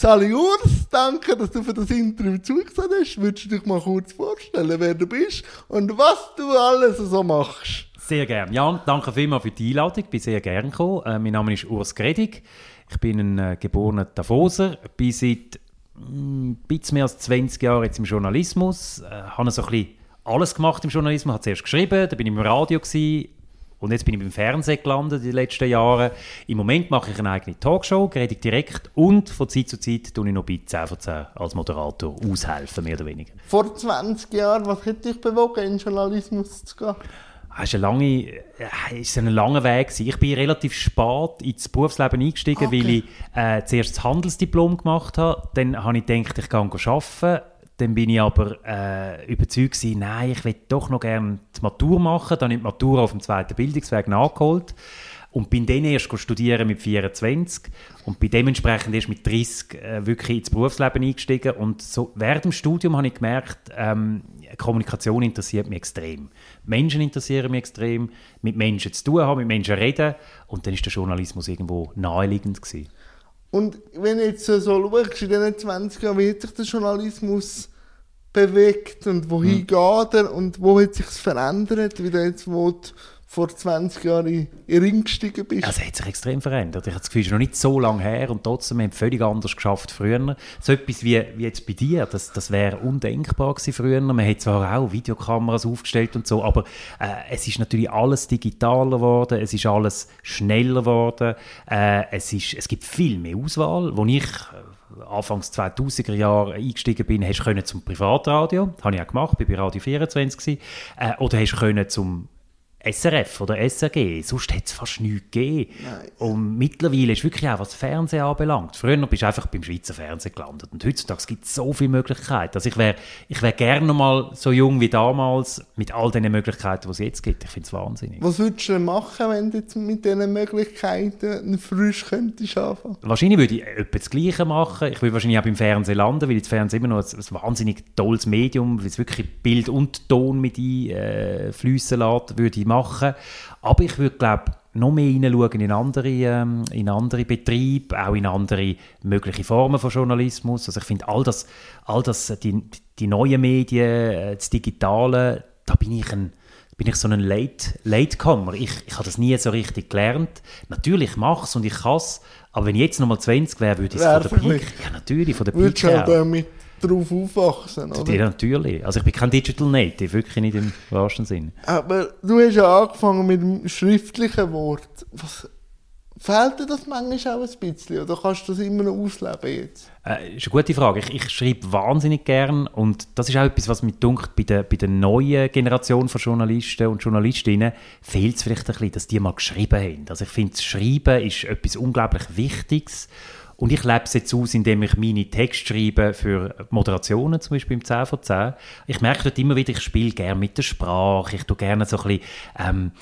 Sally Urs, danke, dass du für das Interview zugesehen hast. Würdest du dich mal kurz vorstellen, wer du bist und was du alles so machst? Sehr gerne. Ja, danke vielmals für die Einladung. Ich bin sehr gerne gekommen. Äh, mein Name ist Urs Gredig. Ich bin ein äh, geborener Davoser. Bin seit ein mm, bisschen mehr als 20 Jahren jetzt im Journalismus. Äh, habe so ein bisschen alles gemacht im Journalismus. Habe zuerst geschrieben, dann bin ich im Radio gewesen, und jetzt bin ich beim Fernsehen gelandet in den letzten Jahren. Im Moment mache ich eine eigene Talkshow, rede direkt und von Zeit zu Zeit tue ich noch bei 10 von 10 als Moderator aushelfen, mehr oder weniger. Vor 20 Jahren, was hat dich bewogen, in den Journalismus zu gehen? Es war ein, ein langer Weg. Ich bin relativ spät ins Berufsleben eingestiegen, okay. weil ich äh, zuerst das Handelsdiplom gemacht habe. Dann habe ich gedacht, ich kann arbeiten. Dann bin ich aber äh, überzeugt gewesen, nein, ich will doch noch gerne die Matur machen. Dann habe ich die Matur auf dem zweiten Bildungsweg nachgeholt und bin dann erst studieren mit 24 und bin dementsprechend erst mit 30 äh, wirklich ins Berufsleben eingestiegen und so während dem Studium habe ich gemerkt, ähm, Kommunikation interessiert mich extrem. Menschen interessieren mich extrem, mit Menschen zu tun haben, mit Menschen reden und dann ist der Journalismus irgendwo naheliegend gewesen. Und wenn du jetzt so schaust, in diesen 20 Jahren, wie hat sich der Journalismus bewegt und wohin hm. geht er und wo hat sich verändert, wie du jetzt wo vor 20 Jahren in den Ring gestiegen bist? Also, es hat sich extrem verändert. Ich habe das Gefühl, es ist noch nicht so lange her und trotzdem haben wir völlig anders geschafft früher. So etwas wie, wie jetzt bei dir, das, das wäre undenkbar gewesen früher. Man hat zwar auch Videokameras aufgestellt und so, aber äh, es ist natürlich alles digitaler geworden, es ist alles schneller geworden, äh, es, ist, es gibt viel mehr Auswahl, wo ich Anfangs 2000er Jahre eingestiegen bin, hast du zum Privatradio, das habe ich auch gemacht, bin bei Radio 24 gewesen, äh, oder hast du zum SRF oder SRG, sonst hätte es fast nichts gegeben. Nice. Und mittlerweile ist wirklich auch, was Fernsehen anbelangt. Früher bist du einfach beim Schweizer Fernsehen gelandet. Und heutzutage gibt es so viele Möglichkeiten. Also ich wäre ich wär gerne noch mal so jung wie damals, mit all den Möglichkeiten, die es jetzt gibt. Ich finde es wahnsinnig. Was würdest du machen, wenn du jetzt mit diesen Möglichkeiten frisch könntest anfangen? Wahrscheinlich würde ich etwa das Gleiche machen. Ich würde wahrscheinlich auch beim Fernsehen landen, weil das Fernsehen immer noch ein, ein wahnsinnig tolles Medium, weil es wirklich Bild und Ton mit einfließen äh, lässt, würde ich machen. Aber ich würde, glaube noch mehr hineinschauen in andere, ähm, in andere Betriebe, auch in andere mögliche Formen von Journalismus. Also ich finde, all das, all das die, die neuen Medien, äh, das Digitale, da bin ich ein bin ich so ein Late, Latecomer. Ich, ich habe das nie so richtig gelernt. Natürlich mache es und ich kann es, aber wenn ich jetzt nochmal 20 wäre, würde ich es von der Peak... Ja, natürlich, von der her. mit darauf aufwachsen, oder? Ja, natürlich. Also ich bin kein Digital Native, wirklich nicht im wahrsten Sinn. Aber du hast ja angefangen mit dem schriftlichen Wort. Was, fehlt dir das manchmal auch ein bisschen oder kannst du das immer noch ausleben jetzt? Äh, ist eine gute Frage. Ich, ich schreibe wahnsinnig gern und das ist auch etwas, was mir dunkt bei der, bei der neuen Generation von Journalisten und Journalistinnen fehlt es vielleicht ein bisschen, dass die mal geschrieben haben. Also ich finde, das Schreiben ist etwas unglaublich Wichtiges und ich lebe es jetzt aus, indem ich meine Texte schreibe für Moderationen, zum Beispiel im 10 von 10. Ich merke dort immer wieder, ich spiele gerne mit der Sprache. Ich tue gerne so ein bisschen, ähm,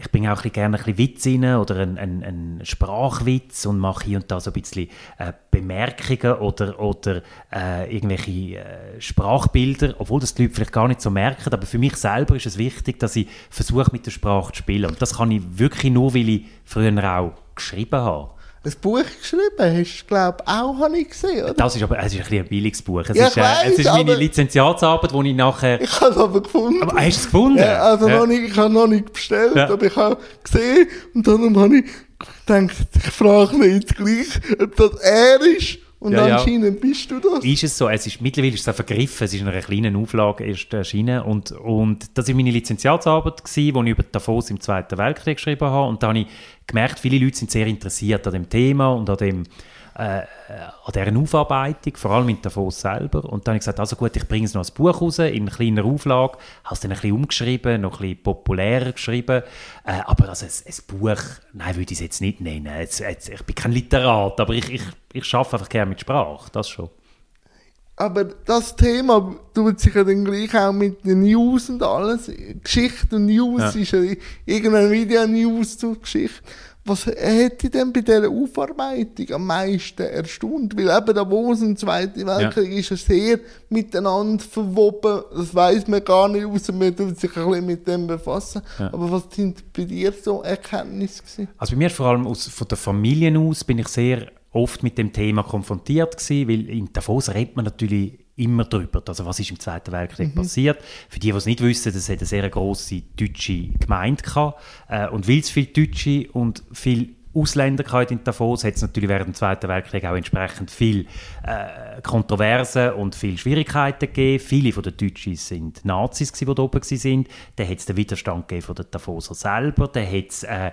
ich bringe auch ein bisschen gerne ein bisschen Witz rein oder einen, einen Sprachwitz und mache hier und da so ein bisschen äh, Bemerkungen oder, oder äh, irgendwelche äh, Sprachbilder, obwohl das die Leute vielleicht gar nicht so merken. Aber für mich selber ist es wichtig, dass ich versuche, mit der Sprache zu spielen. Und das kann ich wirklich nur, weil ich früher auch geschrieben habe ein Buch geschrieben hast, glaube ich, auch, habe ich gesehen, oder? Das ist aber es ist ein, ein billiges Buch. Es ja, ist, äh, weiss, es ist meine Lizenziatsarbeit, die ich nachher... Ich habe es aber gefunden. Aber hast du es gefunden? Ja, also ja. Noch nicht, ich habe noch nicht bestellt, ja. aber ich habe gesehen und dann habe ich gedacht, ich frage mich jetzt gleich, ob das er ist und ja, anscheinend ja. bist du das. Ist es so? Es ist, mittlerweile ist es vergriffen. Es ist in einer kleinen Auflage erst erschienen. Und, und das war meine Lizenziatsarbeit, die ich über Davos im Zweiten Weltkrieg geschrieben habe. Und da habe ich gemerkt, viele Leute sind sehr interessiert an dem Thema und an dem äh, an deren Aufarbeitung, vor allem in Davos selber. Und dann habe ich gesagt, also gut, ich bringe es noch als Buch raus, in kleiner Auflage, habe es dann ein bisschen umgeschrieben, noch ein bisschen populärer geschrieben, äh, aber also ein, ein Buch, nein, würde ich es jetzt nicht nennen. Jetzt, jetzt, ich bin kein Literat, aber ich, ich, ich arbeite einfach gerne mit Sprache, das schon. Aber das Thema tut sich ja dann gleich auch mit den News und alles. Geschichte und News ja. ist ja irgendein Video-News zur Geschichte. Was hätte denn bei dieser Aufarbeitung am meisten erstaunt? Weil eben der Wos im Zweiten Weltkrieg ja. ist ja sehr miteinander verwoben. Das weiß man gar nicht, außer man tut sich ein bisschen mit dem befassen. Ja. Aber was sind bei dir so Erkenntnisse gewesen? Also bei mir vor allem aus, von der Familie aus bin ich sehr oft mit dem Thema konfrontiert gewesen, weil in Davos redet man natürlich immer drüber. Also was ist im Zweiten Weltkrieg mhm. passiert? Für die, die es nicht wissen, das hat eine sehr grosse deutsche Gemeinde gehabt. Äh, und weil es viele Deutsche und viele Ausländer in Davos hat es natürlich während dem Zweiten Weltkrieg auch entsprechend viel äh, Kontroversen und viele Schwierigkeiten gegeben. Viele von den Deutschen sind Nazis, die da oben waren. Dann hat es den Widerstand gegeben von den Davoser selber. Dann hat es äh, äh,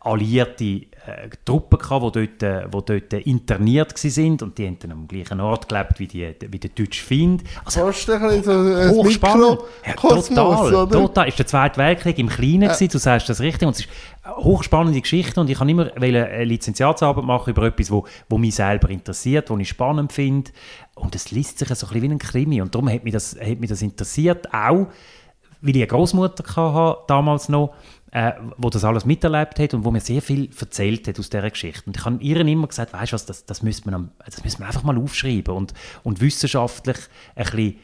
allierte äh, Truppen gehabt, die dort, äh, die dort interniert waren und die haben dann am gleichen Ort gelebt wie, die, wie der deutsche Feind. Also, Fast ein bisschen so hochspannend. Ja, total, total. Ist der Zweite Weltkrieg im Kleinen ja. gewesen, du sagst das richtig. Und es ist hochspannende Geschichte und ich kann immer eine Lizenziatsarbeit machen über etwas, wo, wo mich selber interessiert, wo ich spannend finde und es liest sich so ein bisschen wie ein Krimi und darum hat mich das, hat mich das interessiert, auch weil ich eine Großmutter hatte damals noch, äh, wo das alles miterlebt hat und wo mir sehr viel erzählt hat aus dieser Geschichte. Und ich habe ihr immer gesagt, weißt du was, das, das, müsste man, das müsste man einfach mal aufschreiben und, und wissenschaftlich ein bisschen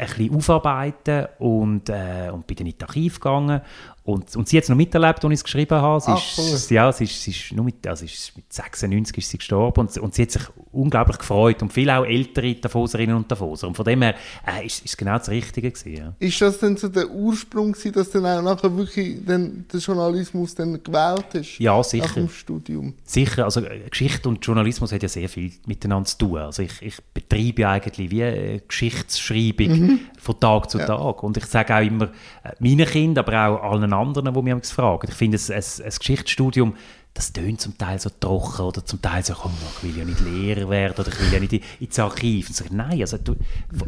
ein bisschen aufarbeiten und, äh, und bin dann in das Archiv gegangen und, und sie hat es noch miterlebt, als ich es geschrieben habe. Sie, Ach, ist, ja, sie, ist, sie ist nur mit, also ist mit 96 ist sie gestorben und, und sie hat sich unglaublich gefreut und viele auch ältere Davoserinnen und Davoser. Und von dem her äh, ist es genau das Richtige gewesen. Ja. Ist das denn so der Ursprung gewesen, dass dann auch nachher wirklich den, den Journalismus dann gewählt hast? Ja, sicher. Nach dem Studium? Sicher. Also äh, Geschichte und Journalismus hat ja sehr viel miteinander zu tun. Also ich, ich betreibe eigentlich wie eine Geschichtsschreibung mhm. von Tag zu ja. Tag. Und ich sage auch immer äh, meinen Kindern, aber auch allen anderen, die mich fragen. Ich finde, ein, ein, ein Geschichtsstudium, das tönt zum Teil so trocken oder zum Teil so, komm, ich will ja nicht Lehrer werden oder ich will ja nicht ins Archiv. Und so, nein, also du,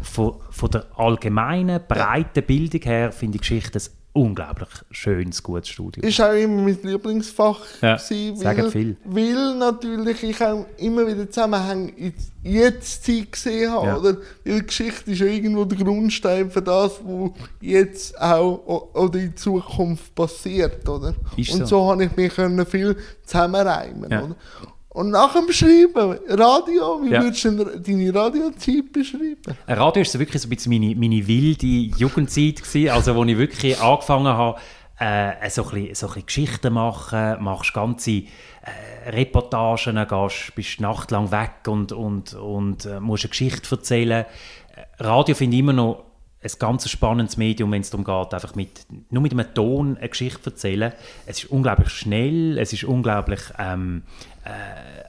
von, von der allgemeinen, breiten Bildung her finde ich Geschichte ein unglaublich schönes, gutes Studium. Ist auch immer mein Lieblingsfach ja, gewesen, weil, viel. weil natürlich ich auch immer wieder Zusammenhänge in jetzt Zeit gesehen habe, ja. oder? Weil Geschichte ist ja irgendwo der Grundstein für das, was jetzt auch oder in Zukunft passiert, oder? Ist Und so, so habe ich mich viel zusammenreimen, ja. oder? Und nach dem Schreiben, Radio, wie ja. würdest du deine Radiozeit beschreiben? Radio war so wirklich so ein bisschen meine, meine wilde Jugendzeit, gewesen, also wo ich wirklich angefangen habe, äh, so, ein bisschen, so ein bisschen Geschichten machen, machst ganze äh, Reportagen, gehst, bist nachtlang weg und, und, und äh, musst eine Geschichte erzählen. Radio finde ich immer noch ein ganz spannendes Medium, wenn es darum geht, einfach mit, nur mit einem Ton eine Geschichte zu erzählen. Es ist unglaublich schnell, es ist unglaublich ähm, äh,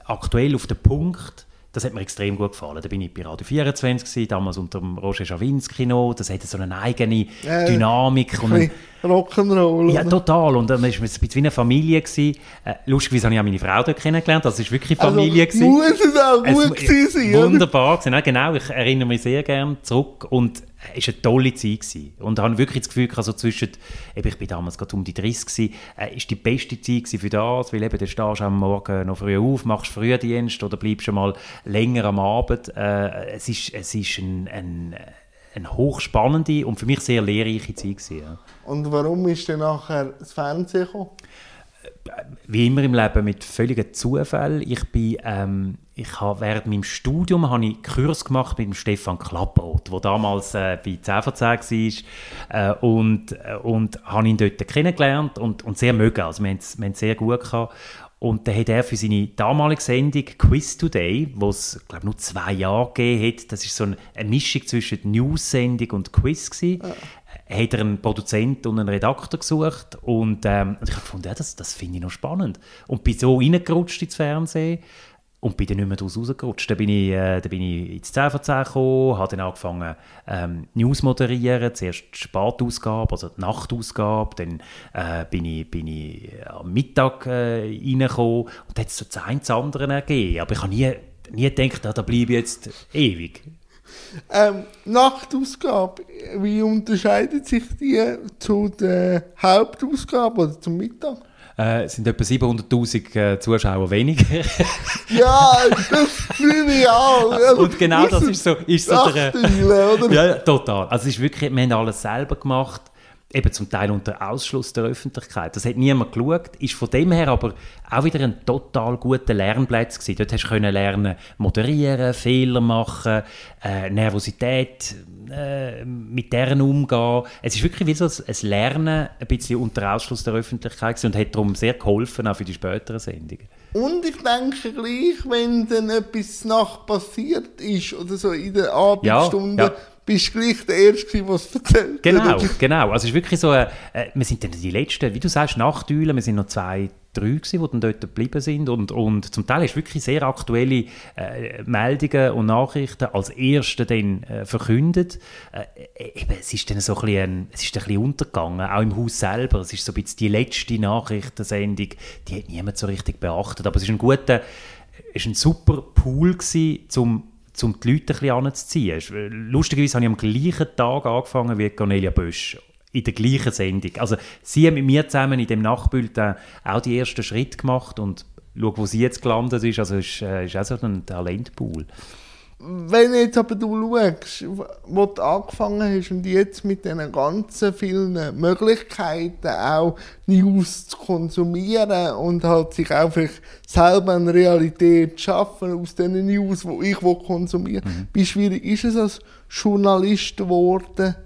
aktuell auf den Punkt. Das hat mir extrem gut gefallen. Da bin ich bei Radio 24 gewesen, damals unter dem Roger Schawinski noch. Das hatte so eine eigene Dynamik. Äh, und Rock'n'Roll. Ja, total. Und dann war es ein bisschen wie eine Familie. Gewesen. Äh, lustigerweise habe ich auch meine Frau dort kennengelernt. Das war wirklich also, Familie. Also, muss es auch gut es, gewesen sein. Wunderbar. Gewesen. Genau, ich erinnere mich sehr gerne zurück. Und es war eine tolle Zeit. Gewesen. Und habe wirklich das Gefühl, also zwischen, eben, ich bin damals gerade um die 30 gewesen, äh, ist die beste Zeit für das, weil eben, du stehst am Morgen noch früh auf, machst Frühdienst oder bleibst schon mal länger am Abend. Äh, es ist, es ist ein, ein, eine hochspannende und für mich sehr lehrreiche Zeit gewesen, ja. Und warum ist dann nachher das Fernsehen gekommen? Wie immer im Leben mit völligen Zufall. Ich bin, ähm, ich habe während meinem Studium habe ich Kurs gemacht mit dem Stefan Klapproth, der damals äh, bei 10 von 10 war äh, und, äh, und habe ihn dort kennengelernt und, und sehr mögen. Also wir haben es, sehr gut gehabt. Und dann hat er für seine damalige Sendung Quiz Today, wo es, glaube nur zwei Jahre gegeben hat, das ist so eine, Mischung zwischen News-Sendung und Quiz gewesen, ja hat er einen Produzent und einen Redakteur gesucht und, ähm, ich habe gefunden, ja, das, das finde ich noch spannend. Und bin so reingerutscht ins Fernsehen und bin dann nicht mehr daraus rausgerutscht. Dann bin ich, äh, dann bin ich ins 10 von 10 gekommen, habe dann angefangen ähm, News moderieren, zuerst die Spätausgabe, also die Nachtausgabe, dann äh, bin, ich, bin ich am Mittag äh, reingekommen und dann hat es so das eine das andere ergeben. Aber ich habe nie, nie gedacht, ah, da bleibe ich jetzt ewig. Ähm, Nachtausgabe, wie unterscheidet sich die zu der Hauptausgabe oder zum Mittag? Äh, es sind etwa 700'000 äh, Zuschauer weniger. ja, das fühle ich auch. Also, Und genau das ist so, ist so der... oder? Ja, total. Also es ist wirklich, wir haben alles selber gemacht eben zum Teil unter Ausschluss der Öffentlichkeit. Das hat niemand geschaut, ist von dem her aber auch wieder ein total guter Lernplatz gewesen. Dort hast du können lernen, moderieren, Fehler machen, äh, Nervosität äh, mit deren umgehen. Es ist wirklich wie so ein Lernen ein bisschen unter Ausschluss der Öffentlichkeit gewesen und hat darum sehr geholfen, auch für die späteren Sendungen. Und ich denke gleich, wenn dann etwas nach passiert ist oder so in der Abendstunde, ja, ja. bist du gleich der Erste, der es erzählt. Genau, genau. Also es ist wirklich so, äh, wir sind dann die Letzten, wie du sagst, Nachteulen, wir sind noch zwei, drei gewesen, die dann dort geblieben sind und, und zum Teil ist wirklich sehr aktuelle äh, Meldungen und Nachrichten als Erste dann äh, verkündet. Äh, eben, es ist dann so ein bisschen, es ist ein untergegangen, auch im Haus selber. Es ist so ein bisschen die letzte Nachrichtensendung, die hat niemand so richtig beachtet, aber es ist ein guter, ist ein super Pool gewesen, zum um die Leute ein bisschen anzuziehen. Lustigerweise habe ich am gleichen Tag angefangen wie Cornelia Bösch in der gleichen Sendung. Also sie haben mit mir zusammen in dem Nachtbild auch die ersten Schritte gemacht und schau, wo sie jetzt gelandet ist, also ist, äh, ist auch so ein Talentpool. Wenn jetzt aber du schaust, wo du angefangen hast und jetzt mit diesen ganzen vielen Möglichkeiten auch News zu konsumieren und halt sich auch selber eine Realität zu schaffen aus diesen News, die ich konsumieren will, mhm. wie schwierig ist es als Journalist geworden,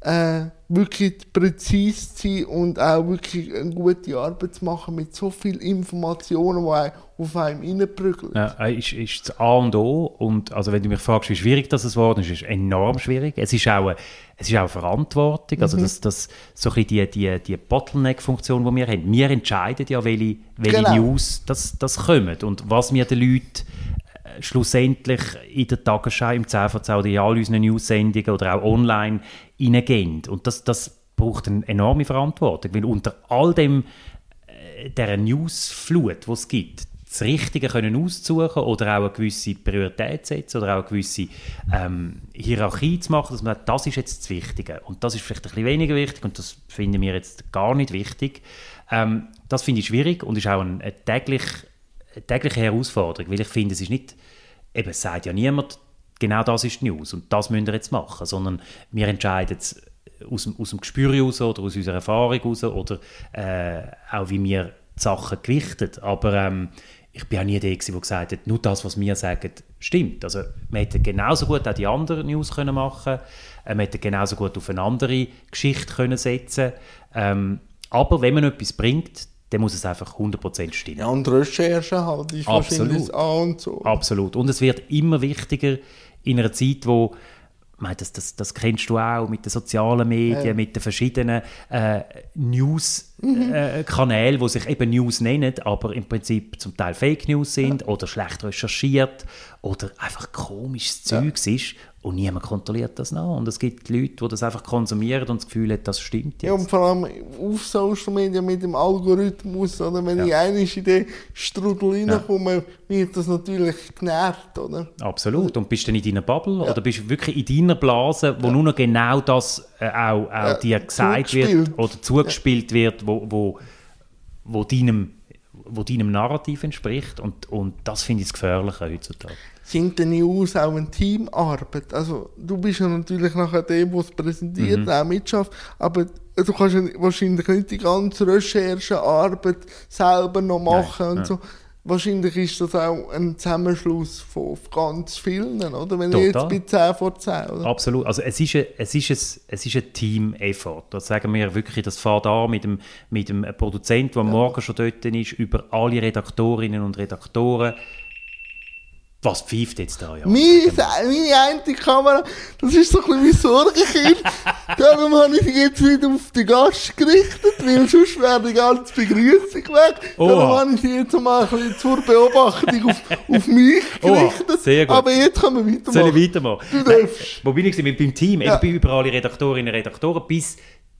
äh, wirklich präzise zu sein und auch wirklich eine gute Arbeit zu machen mit so vielen Informationen, die auf einem reinprügeln. Ja, ist, ist das A und O. Und also wenn du mich fragst, wie schwierig das geworden ist, ist es enorm schwierig. Es ist auch eine, es ist auch Verantwortung. Also mhm. das, das, so ein die, die, die Bottleneck-Funktion, die wir haben. Wir entscheiden ja, welche, welche genau. News das, das kommen und was wir den Leuten schlussendlich in der Tagesschau, im 10 oder in all unseren News-Sendungen oder auch online hineingehen. Und das, das braucht eine enorme Verantwortung, weil unter all dem, äh, der Newsflut, die es gibt, das Richtige können auszusuchen oder auch eine gewisse Priorität setzen oder auch eine gewisse ähm, Hierarchie zu machen, dass man sagt, das ist jetzt das Wichtige und das ist vielleicht ein bisschen weniger wichtig und das finden wir jetzt gar nicht wichtig. Ähm, das finde ich schwierig und ist auch ein, ein täglich, eine tägliche Herausforderung, weil ich finde, es ist nicht eben sagt ja niemand, genau das ist die News und das müssen wir jetzt machen, sondern wir entscheiden es aus dem, aus dem Gespür heraus oder aus unserer Erfahrung heraus oder äh, auch wie wir die Sachen gewichtet. Aber ähm, ich bin auch nie der, der gesagt hat, nur das, was wir sagen, stimmt. Also man hätte genauso gut auch die anderen News können machen äh, man hätte genauso gut auf eine andere Geschichte können setzen ähm, aber wenn man etwas bringt, dann muss es einfach 100% stimmen. Ja, und Recherche halt ist Absolut. wahrscheinlich A und so. Absolut. Und es wird immer wichtiger in einer Zeit, wo meine, das, das, das kennst du auch mit den sozialen Medien, ja. mit den verschiedenen äh, News-Kanälen, mhm. äh, die sich eben News nennen, aber im Prinzip zum Teil Fake News sind ja. oder schlecht recherchiert oder einfach komisches Zeugs ja. ist und niemand kontrolliert das nach. Und es gibt Leute, die das einfach konsumieren und das Gefühl haben, das stimmt jetzt. Ja, und vor allem auf Social Media mit dem Algorithmus, oder wenn ja. ich in den Strudel reinkomme, ja. wird das natürlich genervt, oder? Absolut. Und bist du dann in deiner Bubble ja. oder bist du wirklich in deiner Blase, wo nur noch genau das äh, auch, auch dir gesagt wird oder zugespielt wird, wo, wo, wo deinem wo deinem Narrativ entspricht und, und das finde ich das Gefährliche heutzutage sind die News auch eine Teamarbeit. Also du bist ja natürlich nachher der, der es präsentiert, mhm. auch mitschafft, aber du kannst wahrscheinlich nicht die ganze Recherchearbeit selber noch machen Nein, und so. Wahrscheinlich ist das auch ein Zusammenschluss von ganz vielen, oder? Wenn Total. ich jetzt bei 10 vor 10, oder? Absolut. Also es ist ein, es ist ein, es ist ein Team-Effort. Das sagen wir wirklich, das fährt an mit dem, mit dem Produzent, der ja. morgen schon dort ist, über alle Redaktorinnen und Redaktoren, was pfeift jetzt da? Ja? Meine, meine eine Kamera, das ist so ein bisschen mein Sorgenkind. Darum habe ich dich jetzt wieder auf den Gast gerichtet, weil sonst wäre die ganze Begrüßung weg. Oha. Darum habe ich dich jetzt mal ein bisschen zur Beobachtung auf, auf mich gerichtet. Oha, sehr gut. Aber jetzt können wir weitermachen. Soll ich weitermachen? Du darfst. Wo bin ich? Beim Team. Ja. Ich bin über alle Redaktorinnen und Redaktoren bis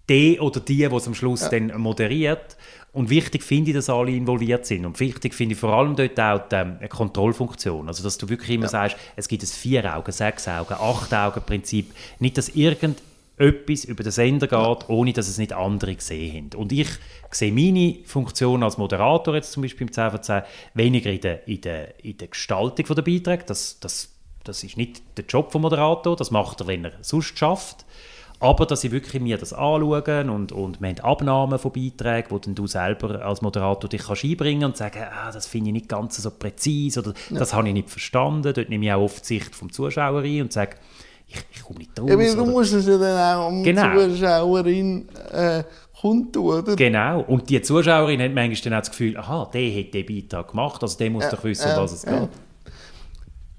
die oder die, die es am Schluss ja. dann moderiert. Und wichtig finde ich, dass alle involviert sind. Und wichtig finde ich vor allem dort auch die, ähm, eine Kontrollfunktion. Also, dass du wirklich immer ja. sagst, es gibt ein Vier-Augen-, Sechs-Augen-, Acht-Augen-Prinzip. Nicht, dass irgendetwas über den Sender geht, ohne dass es nicht andere gesehen haben. Und ich sehe meine Funktion als Moderator jetzt zum Beispiel im 10 von 10 weniger in der, in der, in der Gestaltung der Beiträge. Das, das, das ist nicht der Job vom Moderator, das macht er, wenn er sonst schafft. Aber dass sie wirklich mir das anschauen und, und wir haben Abnahmen von Beiträgen, wo dann du selber als Moderator dich kannst einbringen und sagen, ah, das finde ich nicht ganz so präzise oder ja. das habe ich nicht verstanden. Dort nehme ich auch oft die Sicht vom Zuschauer ein und sage, ich, ich komme nicht raus. Ja, weil du musst es ja dann auch um genau. Zuschauerin äh, kundtun, oder? Genau. Und die Zuschauerin hat manchmal dann auch das Gefühl, aha, der hat den Beitrag gemacht, also der muss ja, doch wissen, ja, was es ja. geht.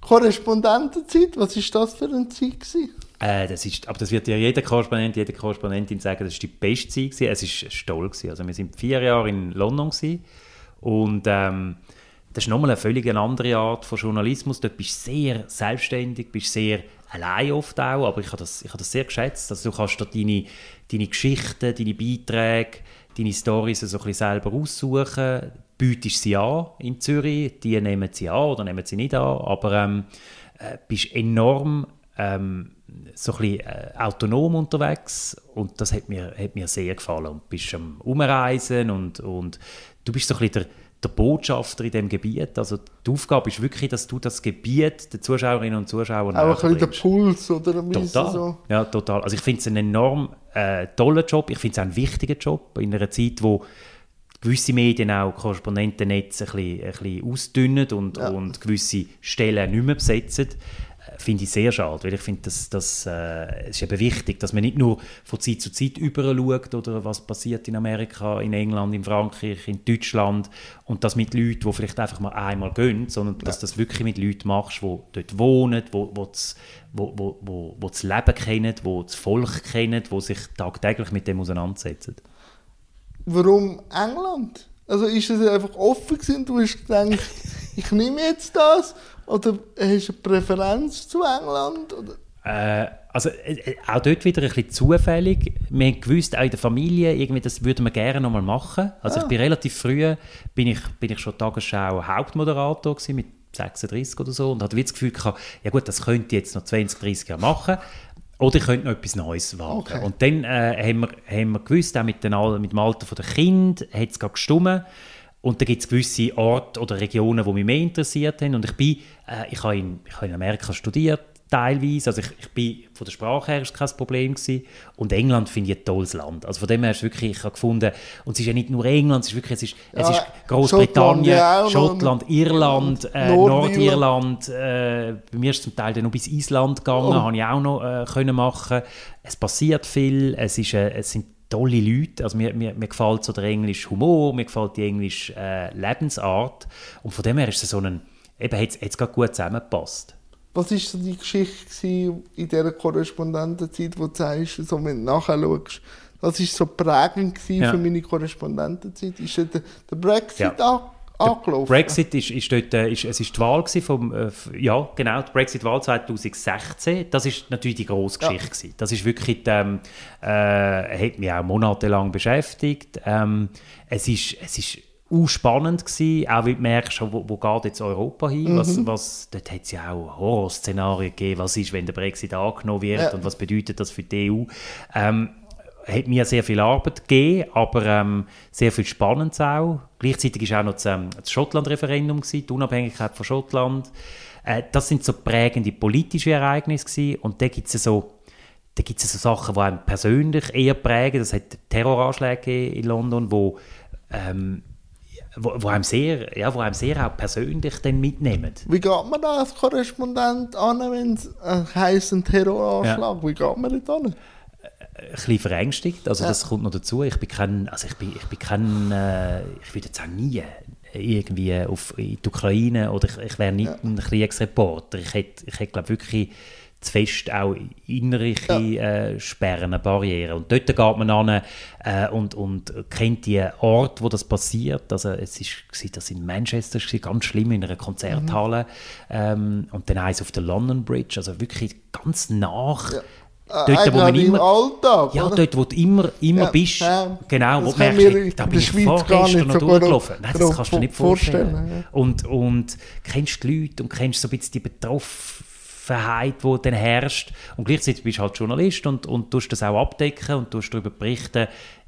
Korrespondentenzeit, was war das für eine Zeit? Gewesen? Äh, das ist, aber das wird ja jeder Korrespondent, jede Korrespondentin sagen, das war die beste Zeit. Gewesen. Es war Stoll. Gewesen. Also wir waren vier Jahre in London gewesen. und ähm, das ist nochmal eine völlig andere Art von Journalismus. Dort bist du sehr selbstständig, bist sehr allein oft auch, aber ich habe das, ich habe das sehr geschätzt. Also du kannst dort deine, deine Geschichten, deine Beiträge, deine Storys so ein bisschen selber aussuchen, bietest sie an in Zürich, die nehmen sie an oder nehmen sie nicht an, aber ähm, äh, bist enorm ähm, so ein bisschen äh, autonom unterwegs und das hat mir, hat mir sehr gefallen und bist am Umreisen und, und du bist so ein bisschen der der Botschafter in dem Gebiet. Also die Aufgabe ist wirklich, dass du das Gebiet den Zuschauerinnen und Zuschauern Auch ein bisschen der Puls oder total. So. Ja, total. Also ich finde es einen enorm äh, tollen Job. Ich finde es auch einen wichtigen Job in einer Zeit, wo gewisse Medien auch Korrespondentennetze ein bisschen, ein bisschen ausdünnen und, ja. und gewisse Stellen nicht mehr besetzen finde ich sehr schade, weil ich finde, das, das äh, ist eben wichtig, dass man nicht nur von Zeit zu Zeit überschaut oder was passiert in Amerika, in England, in Frankreich, in Deutschland und das mit Leuten, die vielleicht einfach mal einmal gehen, sondern dass du das wirklich mit Leuten machst, die dort wohnen, wo, wo, das, wo, wo, wo, wo das Leben kennen, wo das Volk kennen, die sich tagtäglich mit dem auseinandersetzen. Warum England? Also ist es einfach offen gewesen, du hast gedacht, ich nehme jetzt das oder hast du eine Präferenz zu England? Oder? Äh, also äh, auch dort wieder ein bisschen zufällig. Wir haben gewusst, auch in der Familie, irgendwie, das würden wir gerne noch mal machen. Also ah. ich bin relativ früh, bin ich, bin ich schon Tagesschau Hauptmoderator gewesen, mit 36 oder so und hatte das Gefühl gehabt, ja gut, das könnte ich jetzt noch 20, 30 Jahre machen. Oder ich könnte noch etwas Neues wagen. Okay. Und dann äh, haben, wir, haben wir gewusst, auch mit, den, mit dem Alter der Kind hat es gestummen. Und da gibt es gewisse Orte oder Regionen, die mich mehr interessiert haben. Und ich bin, äh, ich habe in, ich in Amerika studiert, teilweise. Also ich, ich bin, von der Sprache her ist kein Problem gewesen. Und England finde ich ein tolles Land. Also von dem her ist wirklich, ich habe gefunden, und es ist ja nicht nur England, es ist wirklich, es ist, ja, es ist Großbritannien, Schottland, Schottland Irland, äh, Nordirland. Äh, bei mir ist es zum Teil dann noch bis Island gegangen, oh. habe ich auch noch äh, können machen. Es passiert viel, es, ist, äh, es sind tolle Leute. Also mir, mir, mir gefällt so der englische Humor, mir gefällt die englische äh, Lebensart. Und von dem her ist es so ein, eben hat es gut zusammengepasst. Was war so die Geschichte in dieser Korrespondentenzeit, wo du sagst, so, wenn du nachschaust, das war so prägend ja. für meine Korrespondentenzeit? Ist der, der Brexit ja. Angelaufen? Brexit ist, ist dort, äh, ist, es ist die Wahl vom, äh, ja genau, die Brexit-Wahl 2016. Das ist natürlich die grosse Geschichte ja. Das ist wirklich, ähm, äh, hat mich auch monatelang beschäftigt. Ähm, es ist, es ist spannend gewesen, auch weil du merkst, wo, wo geht jetzt Europa hin, mhm. was, was, dort hat es ja auch Horrorszenarien gegeben, was ist, wenn der Brexit angenommen wird ja. und was bedeutet das für die EU. Ähm, hat mir sehr viel Arbeit gegeben, aber ähm, sehr viel Spannendes auch. Gleichzeitig war auch noch das, ähm, das Schottland-Referendum, die Unabhängigkeit von Schottland. Äh, das sind so prägende politische Ereignisse gewesen. und da gibt es so da gibt es so Sachen, die einem persönlich eher prägen. Das hat Terroranschläge in London, wo ähm, wo, wo, einem sehr, ja, wo einem sehr auch persönlich dann mitnehmen. Wie geht man da als Korrespondent an, wenn es äh, heisst, ein Terroranschlag? Ja. Wie geht man da an? Ein bisschen verängstigt, also ja. das kommt noch dazu. Ich bin kein, also ich bin, ich bin kein, äh, ich würde jetzt auch nie irgendwie auf, in die Ukraine oder ich, ich wäre nicht ja. ein Kriegsreporter. Ich hätte, ich hätte glaube wirklich zu fest auch innerliche ja. äh, Sperren, Barrieren. Und dort geht man an äh, und, und kennt die Ort, wo das passiert. Also es ist das in Manchester war ganz schlimm in einer Konzerthalle mhm. ähm, und dann eins auf der London Bridge, also wirklich ganz nach. Ja. Dort, wo man immer, Alltag, ja, dort, wo du immer, immer ja, bist, ja, genau, wo du merkst, da bin ich vorgestern noch durchgelaufen. Nein, das kannst du dir nicht vorstellen. vorstellen ja. und, und kennst die Leute und kennst so ein bisschen die Betroffenen Offenheit, die dann herrscht. Und gleichzeitig bist du halt Journalist und, und tust das auch abdecken und tust darüber berichten,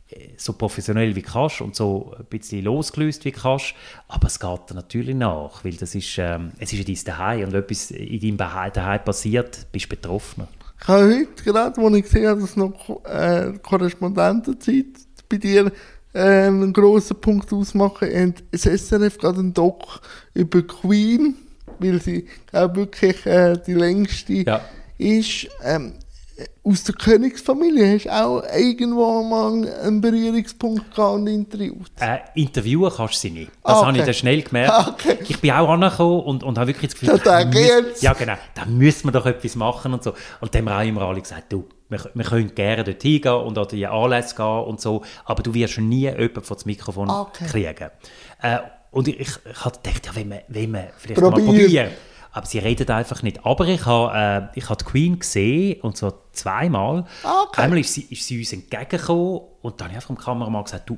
äh, so professionell wie kannst und so ein bisschen losgelöst wie kannst. Aber es geht dir natürlich nach, weil das ist, ähm, es ist ja dein Daheim und wenn etwas in deinem Daheim passiert, bist du betroffen. Ich habe heute gerade, als ich gesehen habe, dass noch äh, Korrespondentenzeit bei dir äh, einen grossen Punkt ausmachen, und das SRF gerade einen Doc über Queen, weil sie auch wirklich äh, die längste Ja. ist. Ähm, aus der Königsfamilie hast du auch irgendwo mal einen Berührungspunkt gehabt und interviewt. Äh, interviewen kannst du sie nicht. Das Ah, habe ich okay. dann schnell gemerkt. Ah, okay. Ich bin auch angekommen und, und habe wirklich das Da Gefühl, müssen- jetzt. ja genau, da müssen wir doch etwas machen und so. Und dann haben wir auch immer alle gesagt, du, wir, wir können gerne dort hingehen und an die Anlässe gehen und so, aber du wirst nie jemanden vor das Mikrofon Ah, Okay. kriegen. Äh, und ich, ich, ich gedacht, ja, wenn wir, wenn wir vielleicht mal Probieren. Aber sie redet einfach nicht. Aber ich habe, äh, ich habe die Queen gesehen, und zwar zweimal. Ah, okay. Einmal ist sie, ist sie uns entgegengekommen und dann habe ich einfach dem Kameramann gesagt, du,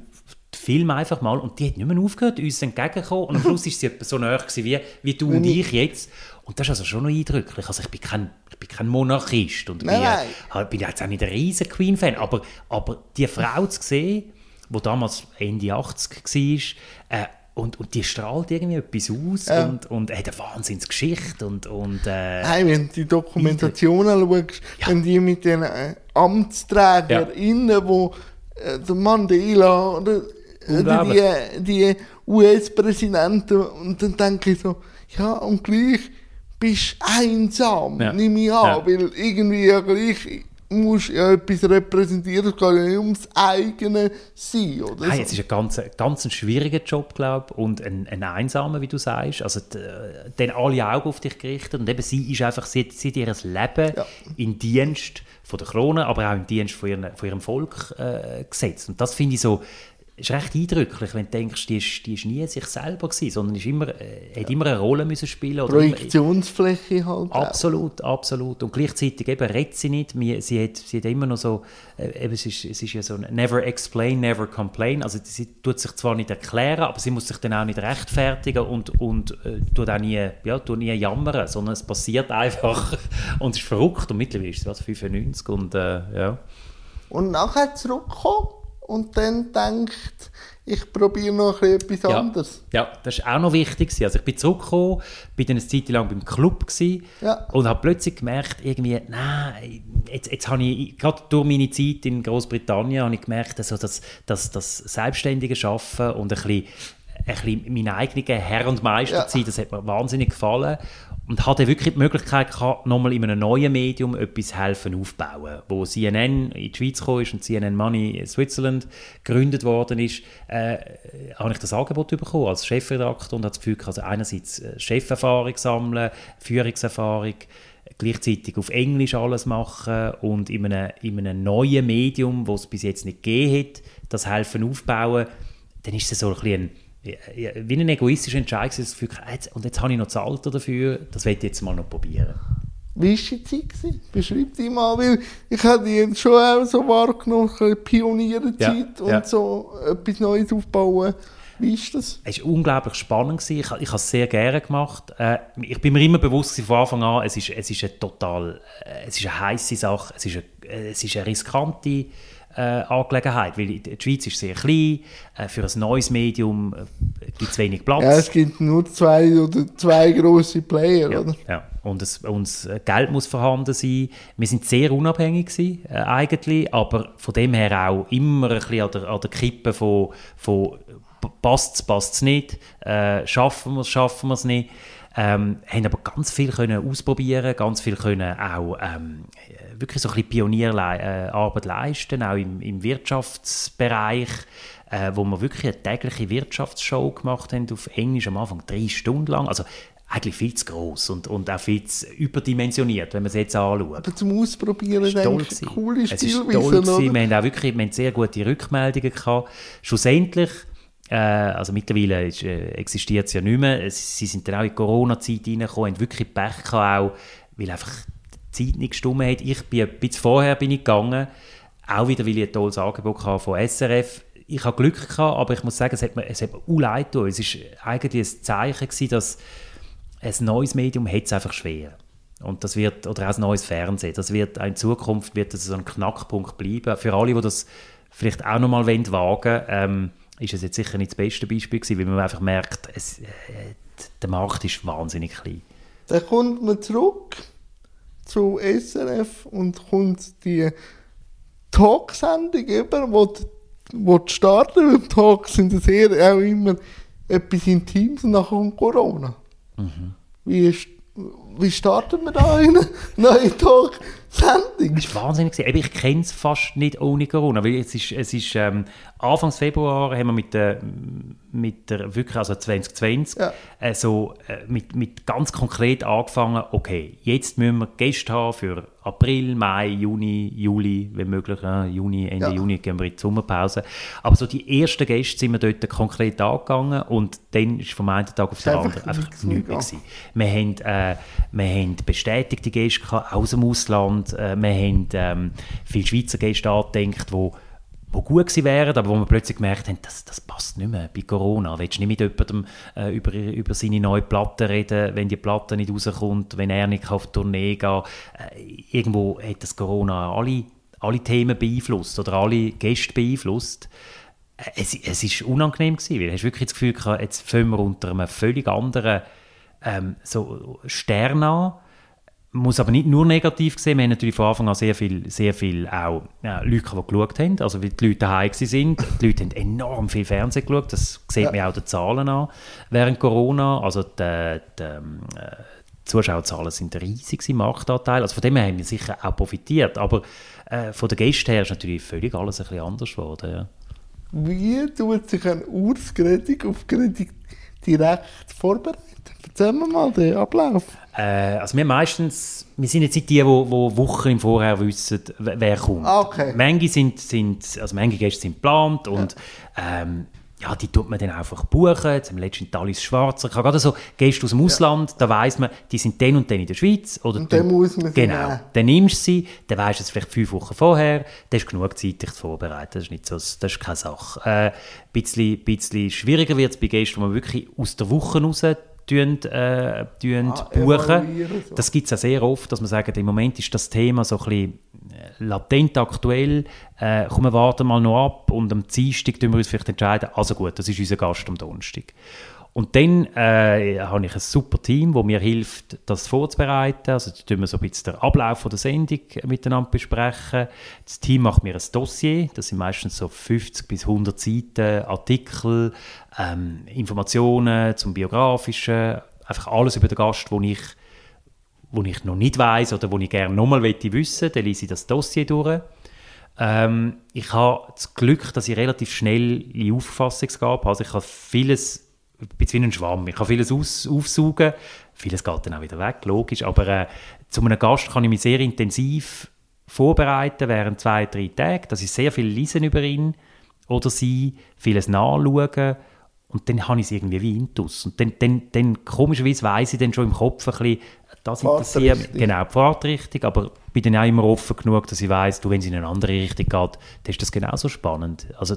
film einfach mal. Und die hat nicht mehr aufgehört, uns entgegengekommen. Und am Schluss ist sie so gewesen wie, wie du und ich jetzt. Und das ist also schon noch eindrücklich. Also ich bin kein, ich bin kein Monarchist und Nein, bin, nein. bin jetzt auch nicht ein riesen Queen-Fan. Aber, aber die Frau zu sehen, die damals Ende 80 war, äh, und, und die strahlt irgendwie etwas aus Ja. und, und hat eine Wahnsinnsgeschichte und, und äh, Hey, wenn du die Dokumentationen schaust, wenn die mit den äh, AmtsträgerInnen, wo äh, der Mandela oder äh, die, die US-Präsidenten, und dann denke ich so, ja, und gleich bist du einsam, Ja. nehme ich an, Ja. weil irgendwie ja gleich musst du ja etwas repräsentieren, es geht ja nicht ums eigene Sein, oder? So. es ist ein ganz, ganz ein schwieriger Job, glaube ich, und ein, ein einsamer, wie du sagst. Also, dann alle Augen auf dich gerichtet. Und eben, sie ist einfach, sie, hat- sie hat ihr Leben Ja. in Dienst von der Krone, aber auch im Dienst von, ihren, von ihrem Volk äh, gesetzt. Und das finde ich so, ist recht eindrücklich, wenn du denkst, die ist, die ist nie sich selber gewesen, sondern ist immer, äh, hat immer eine Rolle müssen spielen oder immer, Projektionsfläche halt. auch. Absolut, absolut. Und gleichzeitig eben redet sie nicht. Sie hat, sie hat immer noch so, äh, eben, es, ist, es ist ja so never explain, never complain. Also sie tut sich zwar nicht erklären, aber sie muss sich dann auch nicht rechtfertigen und, und äh, tut auch nie, ja, tut nie jammern, sondern es passiert einfach und es ist verrückt. Und mittlerweile ist sie was, 95 und äh, ja. Und nachher zurückkommen und dann denkt, ich probiere noch ein bisschen etwas Ja. anderes. Ja, das war auch noch wichtig. Also ich bin zurückgekommen, bin dann eine Zeit lang beim Club gewesen Ja. und habe plötzlich gemerkt, irgendwie, nein, jetzt, jetzt habe ich, gerade durch meine Zeit in Großbritannien, habe ich gemerkt, also das, das, das selbstständige Arbeiten und ein bisschen, ein bisschen mein eigener Herr und Meister Ja. zu sein, das hat mir wahnsinnig gefallen. Und hatte wirklich die Möglichkeit gehabt, nochmal in einem neuen Medium etwas helfen aufbauen. Wo CNN in die Schweiz gekommen ist und CNN Money Switzerland gegründet worden ist, äh, habe ich das Angebot bekommen als Chefredakteur und habe das Gefühl, also einerseits äh, Cheferfahrung sammeln, Führungserfahrung, gleichzeitig auf Englisch alles machen und in einem, in einem neuen Medium, das es bis jetzt nicht gegeben hat, das helfen aufbauen, dann ist es so ein bisschen wie ein egoistischer Entscheid, das Gefühl, jetzt, und jetzt habe ich noch das Alter dafür, das werde ich jetzt mal noch probieren. Wie war die Zeit? gewesen? Beschreib die mal, weil ich habe die schon auch so wahrgenommen, Pionierenzeit Ja, und ja. so etwas Neues aufbauen. Wie ist das? Es war unglaublich spannend. Gewesen. Ich, ich habe es sehr gerne gemacht. Äh, ich bin mir immer bewusst von Anfang an, es ist, es ist eine total, äh, es ist eine heisse Sache, es ist eine, äh, es ist eine riskante äh, Angelegenheit, weil die Schweiz ist sehr klein, äh, für ein neues Medium äh, gibt es wenig Platz. Ja, es gibt nur zwei oder zwei große Player, Ja, oder? ja. Und es, und das Geld muss vorhanden sein. Wir sind sehr unabhängig gewesen, äh, eigentlich, aber von dem her auch immer ein bisschen an der, an der Kippe von, von passt es, passt es nicht, äh, schaffen wir es, schaffen wir es nicht. Ähm, haben aber ganz viel können ausprobieren, ganz viel können auch ähm, wirklich so ein bisschen Pionierarbeit leisten, auch im, im Wirtschaftsbereich, äh, wo wir wirklich eine tägliche Wirtschaftsshow gemacht haben, auf Englisch am Anfang drei Stunden lang. Also eigentlich viel zu groß und, und auch viel zu überdimensioniert, wenn man es jetzt anschaut. Aber zum Ausprobieren ist toll gewesen. coole Es ist toll Spielweise, gewesen. Wir haben auch wirklich wir haben sehr gute Rückmeldungen gehabt. Schlussendlich, äh, also mittlerweile ist, äh, existiert es ja nicht mehr, sie sind dann auch in die Corona-Zeit reingekommen, haben wirklich Pech gehabt, auch, weil einfach Zeit nicht gestummt hat. Ich bin ein bisschen vorher bin ich gegangen, auch wieder, weil ich ein tolles Angebot hatte von SRF. Ich habe Glück gehabt, aber ich muss sagen, es hat mir, es hat mir auch leid. Es war eigentlich ein Zeichen gewesen, dass ein neues Medium hat es einfach schwer. Und das wird, oder auch ein neues Fernsehen, das wird auch in Zukunft wird das so ein Knackpunkt bleiben. Für alle, die das vielleicht auch nochmal wagen wollen, ähm, ist es jetzt sicher nicht das beste Beispiel gewesen, weil man einfach merkt, es, äh, der Markt ist wahnsinnig klein. Dann kommt man zurück zu SRF und kommt die Talksendung über, wo, die- wo die Starter im Talk sind sehr auch immer etwas Intimes und kommt Corona. Wie, ist, wie startet man da eine neue Talksendung? Das war wahnsinnig. Ich kenne es fast nicht ohne Corona. Weil es ist, es ist ähm, Anfang Februar haben wir mit der, mit der wirklich, also 2020, Ja. äh, so, äh, mit, mit ganz konkret angefangen, okay, jetzt müssen wir Gäste haben für April, Mai, Juni, Juli, wenn möglich, äh, Juni, Ende Ja. Juni gehen wir in die Sommerpause. Aber so die ersten Gäste sind wir dort konkret angegangen und dann ist vom einen Tag auf den anderen einfach nichts mehr gewesen. Wir haben, äh, wir haben bestätigte Gäste aus dem Ausland. Äh, wir haben ähm, viele Schweizer Gäste angedenkt, die wo gut gewesen wären, aber wo wir plötzlich gemerkt haben, das, das passt nicht mehr bei Corona. Willst du nicht mit jemandem äh, über, über seine neue Platte reden, wenn die Platte nicht rauskommt, wenn er nicht auf die Tournee geht? Äh, irgendwo hat das Corona alle, alle Themen beeinflusst oder alle Gäste beeinflusst. Äh, Es, es unangenehm gewesen, weil du hast wirklich das Gefühl gehabt, jetzt fangen wir unter einem völlig anderen ähm, so Stern an. Muss aber nicht nur negativ sehen. Wir haben natürlich von Anfang an sehr viel, sehr viel auch äh, Leute, die geschaut haben. Also, wie die Leute daheim sind. Die Leute haben enorm viel Fernsehen geschaut. Das sieht Ja. man auch den Zahlen an während Corona. Also, die, die, ähm, äh, die Zuschauerzahlen sind riesig im Marktanteil. Also, von dem her haben wir sicher auch profitiert. Aber äh, von den Gästen her ist natürlich völlig alles ein bisschen anders geworden. Ja. Wie tut sich ein Urs Gredig auf Gredig direkt vorbereiten? Erzähl mir mal den Ablauf. Äh, also wir meistens, wir sind jetzt nicht die, die, die Wochen im Vorher wissen, wer kommt. Ah, okay. Manche sind, sind, also manche Gäste sind geplant und ähm, ja, die tut man dann einfach buchen. Jetzt haben wir letztens Talis Schwarzer. Ich habe gerade so Gäste aus dem Ausland, da weiss man, die sind dann und dann in der Schweiz. Oder Und du- muss man Genau. nehmen. Dann nimmst du sie, dann weisst du es vielleicht fünf Wochen vorher, dann hast du genug Zeit, dich zu vorbereiten. Das ist, nicht so, das ist keine Sache. Äh, ein bisschen, bisschen schwieriger wird es bei Gästen, die man wirklich aus der Woche raus tun, äh, tun Ah, buchen. so. Das gibt es ja sehr oft, dass man sagt, im Moment ist das Thema so ein bisschen latent aktuell. Äh, komm, wir warten mal noch ab und am Dienstag tun wir uns vielleicht entscheiden, also gut, das ist unser Gast am Donnerstag. Und dann äh, habe ich ein super Team, das mir hilft, das vorzubereiten. Also tun wir so ein bisschen den Ablauf von der Sendung miteinander besprechen. Das Team macht mir ein Dossier, das sind meistens so 50 bis 100 Seiten, Artikel, ähm, Informationen zum Biografischen, einfach alles über den Gast, wo ich wo ich noch nicht weiß oder wo ich gerne nochmal wissen möchte, dann lese ich das Dossier durch. Ähm, ich habe das Glück, dass ich relativ schnell in Auffassungsgabe habe. Also ich habe vieles, ich bin wie ein Schwamm, ich kann vieles aus, aufsaugen, vieles geht dann auch wieder weg, logisch, aber äh, zu einem Gast kann ich mich sehr intensiv vorbereiten während zwei, drei Tagen, dass ich sehr viel lesen über ihn oder sie, vieles nachschauen und dann habe ich es irgendwie wie intus. Und dann, dann, dann komischerweise weiss ich dann schon im Kopf ein bisschen, das interessiert mich. Genau, die Fahrtrichtung, aber bin dann auch immer offen genug, dass ich weiss, du, wenn es in eine andere Richtung geht, dann ist das genauso spannend. Also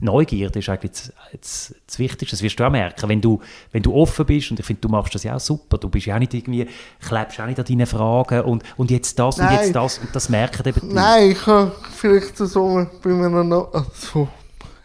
Neugierde ist eigentlich das, das, das Wichtigste, das wirst du auch merken. Wenn du, wenn du offen bist, und ich finde, du machst das ja auch super, du bist ja auch nicht irgendwie, klebst auch nicht an deinen Fragen und, und jetzt das und Nein. jetzt das und das merken eben die. Nein, ich habe vielleicht so bei noch also,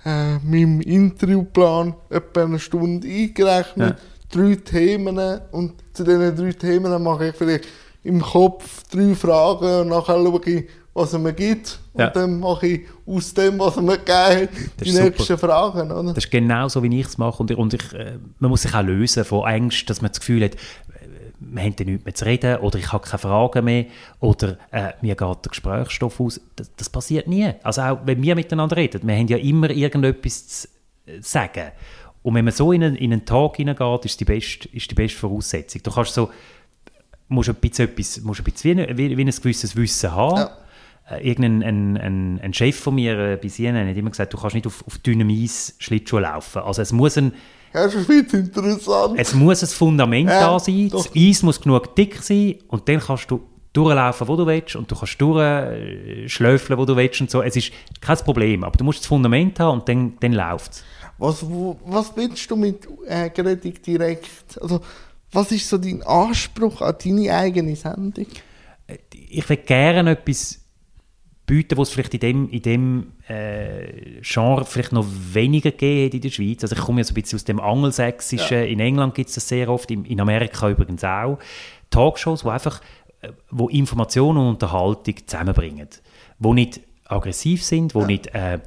äh, meinem Interviewplan etwa eine Stunde eingerechnet. Drei Themen und zu diesen drei Themen mache ich vielleicht im Kopf drei Fragen und nachher schaue ich, was es mir gibt. Und Ja. dann mache ich aus dem, was es mir gegeben hat, die ist super. nächsten Fragen. Oder? Das ist genau so, wie ich es mache. Und, ich, und ich, äh, man muss sich auch lösen von Angst, dass man das Gefühl hat, äh, wir haben dann nichts mehr zu reden oder ich habe keine Fragen mehr oder äh, mir geht der Gesprächsstoff aus. Das, das passiert nie. Also auch wenn wir miteinander reden, wir haben ja immer irgendetwas zu äh, sagen. Und wenn man so in einen, in einen Tag hineingeht, ist die beste, ist die beste Voraussetzung. Du kannst so, musst ein bisschen, etwas, musst ein bisschen wie, ein- wie, wie ein gewisses Wissen haben. Ja. Äh, irgendein ein, ein, ein Chef von mir äh, bei CNN hat immer gesagt, du kannst nicht auf, auf dünnem Eis Schlittschuh laufen. Also es muss ein, Ja, das ist interessant. es muss ein Fundament Ja, da sein, doch. das Eis muss genug dick sein und dann kannst du durchlaufen, wo du willst und du kannst durchschläfeln, wo du willst und so. Es ist kein Problem, aber du musst das Fundament haben und dann, dann läuft es. Was, wo, was willst du mit äh, Gredig direkt? Also, was ist so dein Anspruch an deine eigene Sendung? ich will gerne etwas bieten, was es vielleicht in dem, in dem äh, Genre vielleicht noch weniger gegeben hat in der Schweiz. Also ich komme ja so ein bisschen aus dem Angelsächsischen. In England gibt es das sehr oft, in, in Amerika übrigens auch. Talkshows, wo einfach äh, wo Information und Unterhaltung zusammenbringen, wo nicht aggressiv sind, wo ja. nicht äh,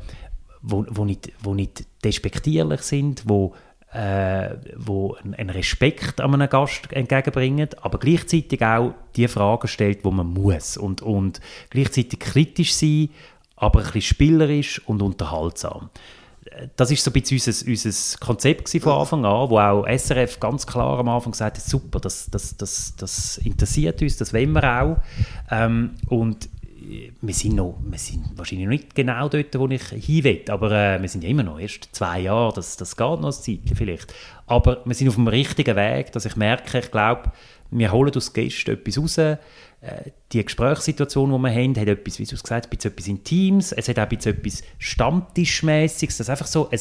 wo, wo, nicht, wo nicht despektierlich sind, wo äh, wo einen Respekt an einem Gast entgegenbringen, aber gleichzeitig auch die Fragen stellt, wo man muss und, und gleichzeitig kritisch sein, aber ein bisschen spielerisch und unterhaltsam. Das ist so ein bisschen unser, unser Konzept von Anfang an, wo auch SRF ganz klar am Anfang gesagt hat, super, das, das, das, das interessiert uns, das wollen wir auch. Ähm, und wir sind, noch, wir sind wahrscheinlich noch nicht genau dort, wo ich hin will, aber äh, wir sind ja immer noch erst zwei Jahre, das, das geht noch ein Zeitchen vielleicht. Aber wir sind auf dem richtigen Weg, dass ich merke, ich glaube, wir holen aus Gästen etwas raus. Äh, die Gesprächssituation, die wir haben, hat etwas, wie du es gesagt hast, etwas Intimes, es hat auch etwas Stammtischmäßiges, dass einfach so ein,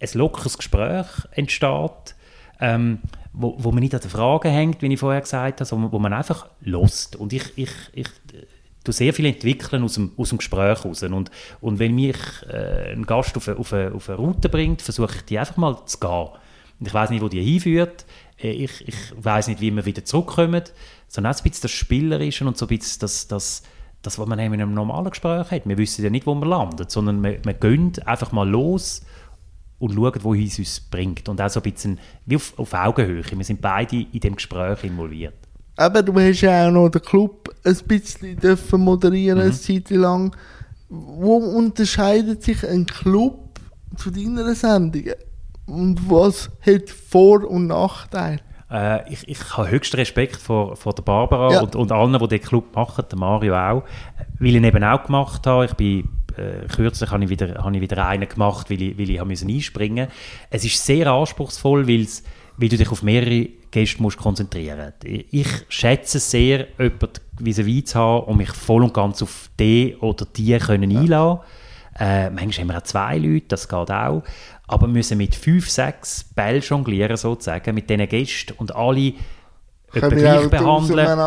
ein lockeres Gespräch entsteht, ähm, wo, wo man nicht an den Fragen hängt, wie ich vorher gesagt habe, sondern wo man einfach lost. Und ich, ich, ich du sehr viel entwickeln aus dem, aus dem Gespräch heraus. Und, und wenn mich äh, ein Gast auf eine, auf, eine, auf eine Route bringt, versuche ich die einfach mal zu gehen. Und ich weiß nicht, wo die hinführt. Äh, ich, ich weiß nicht, wie wir wieder zurückkommen. Sondern auch ein bisschen das Spielerische und so ein bisschen das, das, das, was man in einem normalen Gespräch hat. Wir wissen ja nicht, wo wir landen, sondern wir, wir gehen einfach mal los und schauen, wohin es uns bringt. Und auch so ein bisschen wie auf, auf Augenhöhe. Wir sind beide in dem Gespräch involviert. Aber du hast ja auch noch den Club ein bisschen dürfen moderieren, mhm. eine Zeit lang. Wo unterscheidet sich ein Club zu deiner Sendung? Und was hat Vor- und Nachteile? Äh, ich, ich habe höchsten Respekt vor, vor der Barbara ja. und, und allen, die den Club machen, der Mario auch, weil ich ihn eben auch gemacht habe. Ich bin äh, kürzlich habe ich wieder, habe ich wieder einen gemacht, weil ich, weil ich habe müssen einspringen musste. Es ist sehr anspruchsvoll, weil du dich auf mehrere Gäste musst konzentrieren Ich schätze sehr, jemanden vis-à-vis zu haben und mich voll und ganz auf die oder die können ja. einlassen äh, Manchmal haben wir auch zwei Leute, das geht auch. Aber wir müssen mit fünf, sechs Bällen jonglieren, sozusagen, mit diesen Gästen und alle etwa gleich behandeln.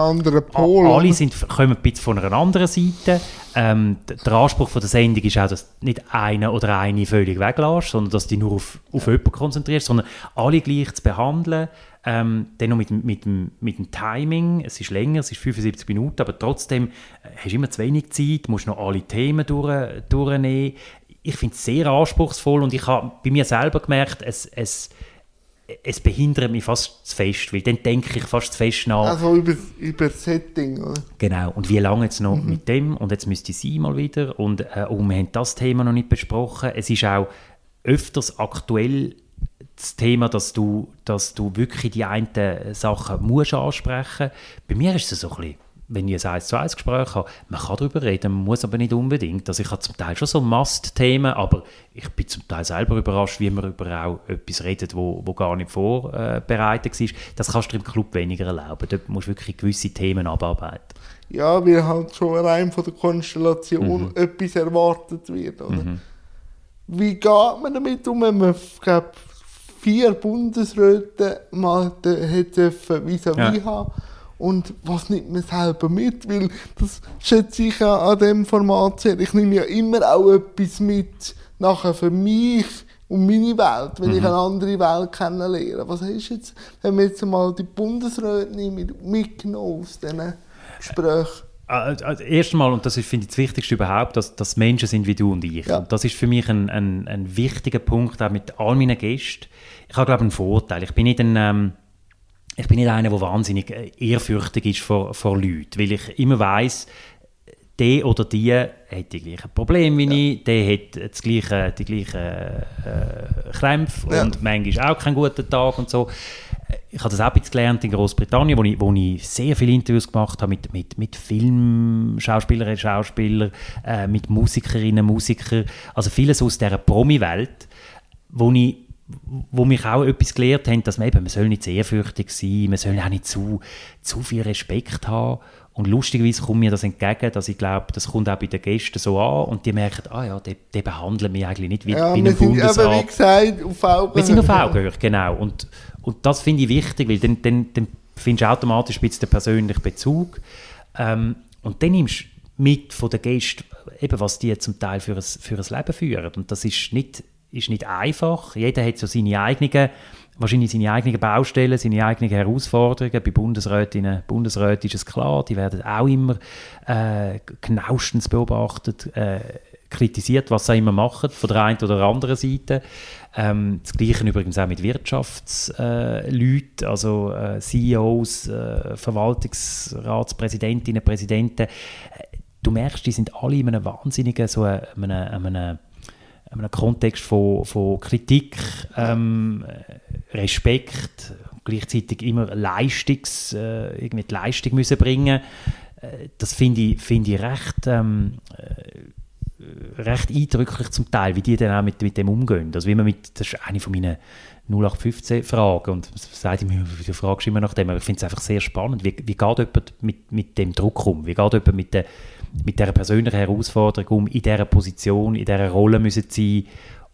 Alle sind, kommen ein bisschen von einer anderen Seite. Ähm, der Anspruch von der Sendung ist auch, dass nicht einer oder eine völlig weglässt, sondern dass du dich nur auf, auf jemanden konzentrierst, sondern alle gleich zu behandeln. Ähm, dann noch mit, mit, mit, dem Timing. Es ist länger, es ist 75 Minuten, aber trotzdem äh, hast du immer zu wenig Zeit, musst noch alle Themen durch, durchnehmen. Ich finde es sehr anspruchsvoll und ich habe bei mir selber gemerkt, es, es es behindert mich fast zu fest, weil dann denke ich fast zu fest nach. Also über, über das Setting, oder? Genau, und wie lange jetzt noch mhm. mit dem und jetzt müsste sie mal wieder und, äh, oh, wir haben das Thema noch nicht besprochen. Es ist auch öfters aktuell das Thema, dass du, dass du wirklich die einen Sachen musst ansprechen musst. Bei mir ist es so ein bisschen wenn ich ein 1 zu 1 Gespräch habe, man kann darüber reden, man muss aber nicht unbedingt. Also ich habe zum Teil schon so Must-Themen, aber ich bin zum Teil selber überrascht, wie man über auch etwas redet, wo, wo gar nicht vorbereitet war. Das kannst du im Club weniger erlauben. Dort musst du wirklich gewisse Themen abarbeiten. Ja, weil halt schon rein von der Konstellation mhm. etwas erwartet wird. Oder? Mhm. Wie geht man damit um, wenn man, glaub, vier Bundesräte mal hätte vis-à-vis ja. haben und was nimmt man selber mit? Weil das schätze ich ja an diesem Format sehr. Ich nehme ja immer auch etwas mit, nachher für mich und meine Welt, wenn mhm. ich eine andere Welt kennenlerne. Was ist jetzt, wenn wir jetzt mal die Bundesräte mitgenommen aus diesen Gesprächen? Also, erstmal, und das ist, finde ich, das Wichtigste überhaupt, dass, dass Menschen sind wie du und ich. Ja. Und das ist für mich ein, ein, ein wichtiger Punkt, auch mit all meinen Gästen. Ich habe, glaube ich, einen Vorteil. Ich bin nicht ein... Ähm, ich bin nicht einer, der wahnsinnig äh, ehrfürchtig ist vor, vor Leuten, weil ich immer weiß, der oder die hat die gleichen Probleme wie ja. ich, der hat das gleiche, die gleichen äh, Krämpfe ja. und manchmal auch keinen guten Tag und so. Ich habe das auch ein bisschen gelernt in Großbritannien, wo ich, wo ich sehr viele Interviews gemacht habe mit, mit, mit Filmschauspielerinnen und Schauspielern, äh, mit Musikerinnen und Musikern, also vieles aus dieser Promi-Welt, wo ich wo mich auch etwas gelehrt haben, dass man eben, man soll nicht sehr fürchtig sein, man soll auch nicht zu, zu viel Respekt haben. Und lustigerweise kommt mir das entgegen, dass ich glaube, das kommt auch bei den Gästen so an und die merken, ah ja, die, die behandeln mich eigentlich nicht wie, ja, wie ein Bundesrat. Aber wie gesagt, auf Augenhöhe. Wir sind auf Augenhöhe, genau. Und, und das finde ich wichtig, weil dann, dann, dann findest du automatisch ein den persönlichen Bezug. Ähm, und dann nimmst du mit von den Gästen, eben, was die zum Teil für ein, für ein Leben führen. Und das ist nicht ist nicht einfach. Jeder hat so seine eigenen, wahrscheinlich seine eigenen Baustellen, seine eigenen Herausforderungen. Bei Bundesrätinnen Bundesräten ist es klar, die werden auch immer äh, genauestens beobachtet, äh, kritisiert, was sie immer machen, von der einen oder anderen Seite. Ähm, das Gleiche übrigens auch mit Wirtschaftsleuten, äh, also äh, CEOs, äh, Verwaltungsratspräsidentinnen, Präsidenten. Äh, du merkst, die sind alle in einem wahnsinnigen, so einem, einem, einem, einem Kontext von, von Kritik, ähm, Respekt, gleichzeitig immer Leistungs, äh, irgendwie Leistung müssen bringen. Äh, das finde ich, find ich recht ähm, recht eindrücklich zum Teil, wie die dann auch mit, mit dem umgehen. Also wie man mit, das ist eine von meinen 0815-Fragen und seit ich mir, du fragst immer nach dem, aber ich finde es einfach sehr spannend. Wie, wie geht jemand mit, mit dem Druck um? Wie geht jemand mit der, mit der persönlichen Herausforderung um, in dieser Position, in dieser Rolle müssen sein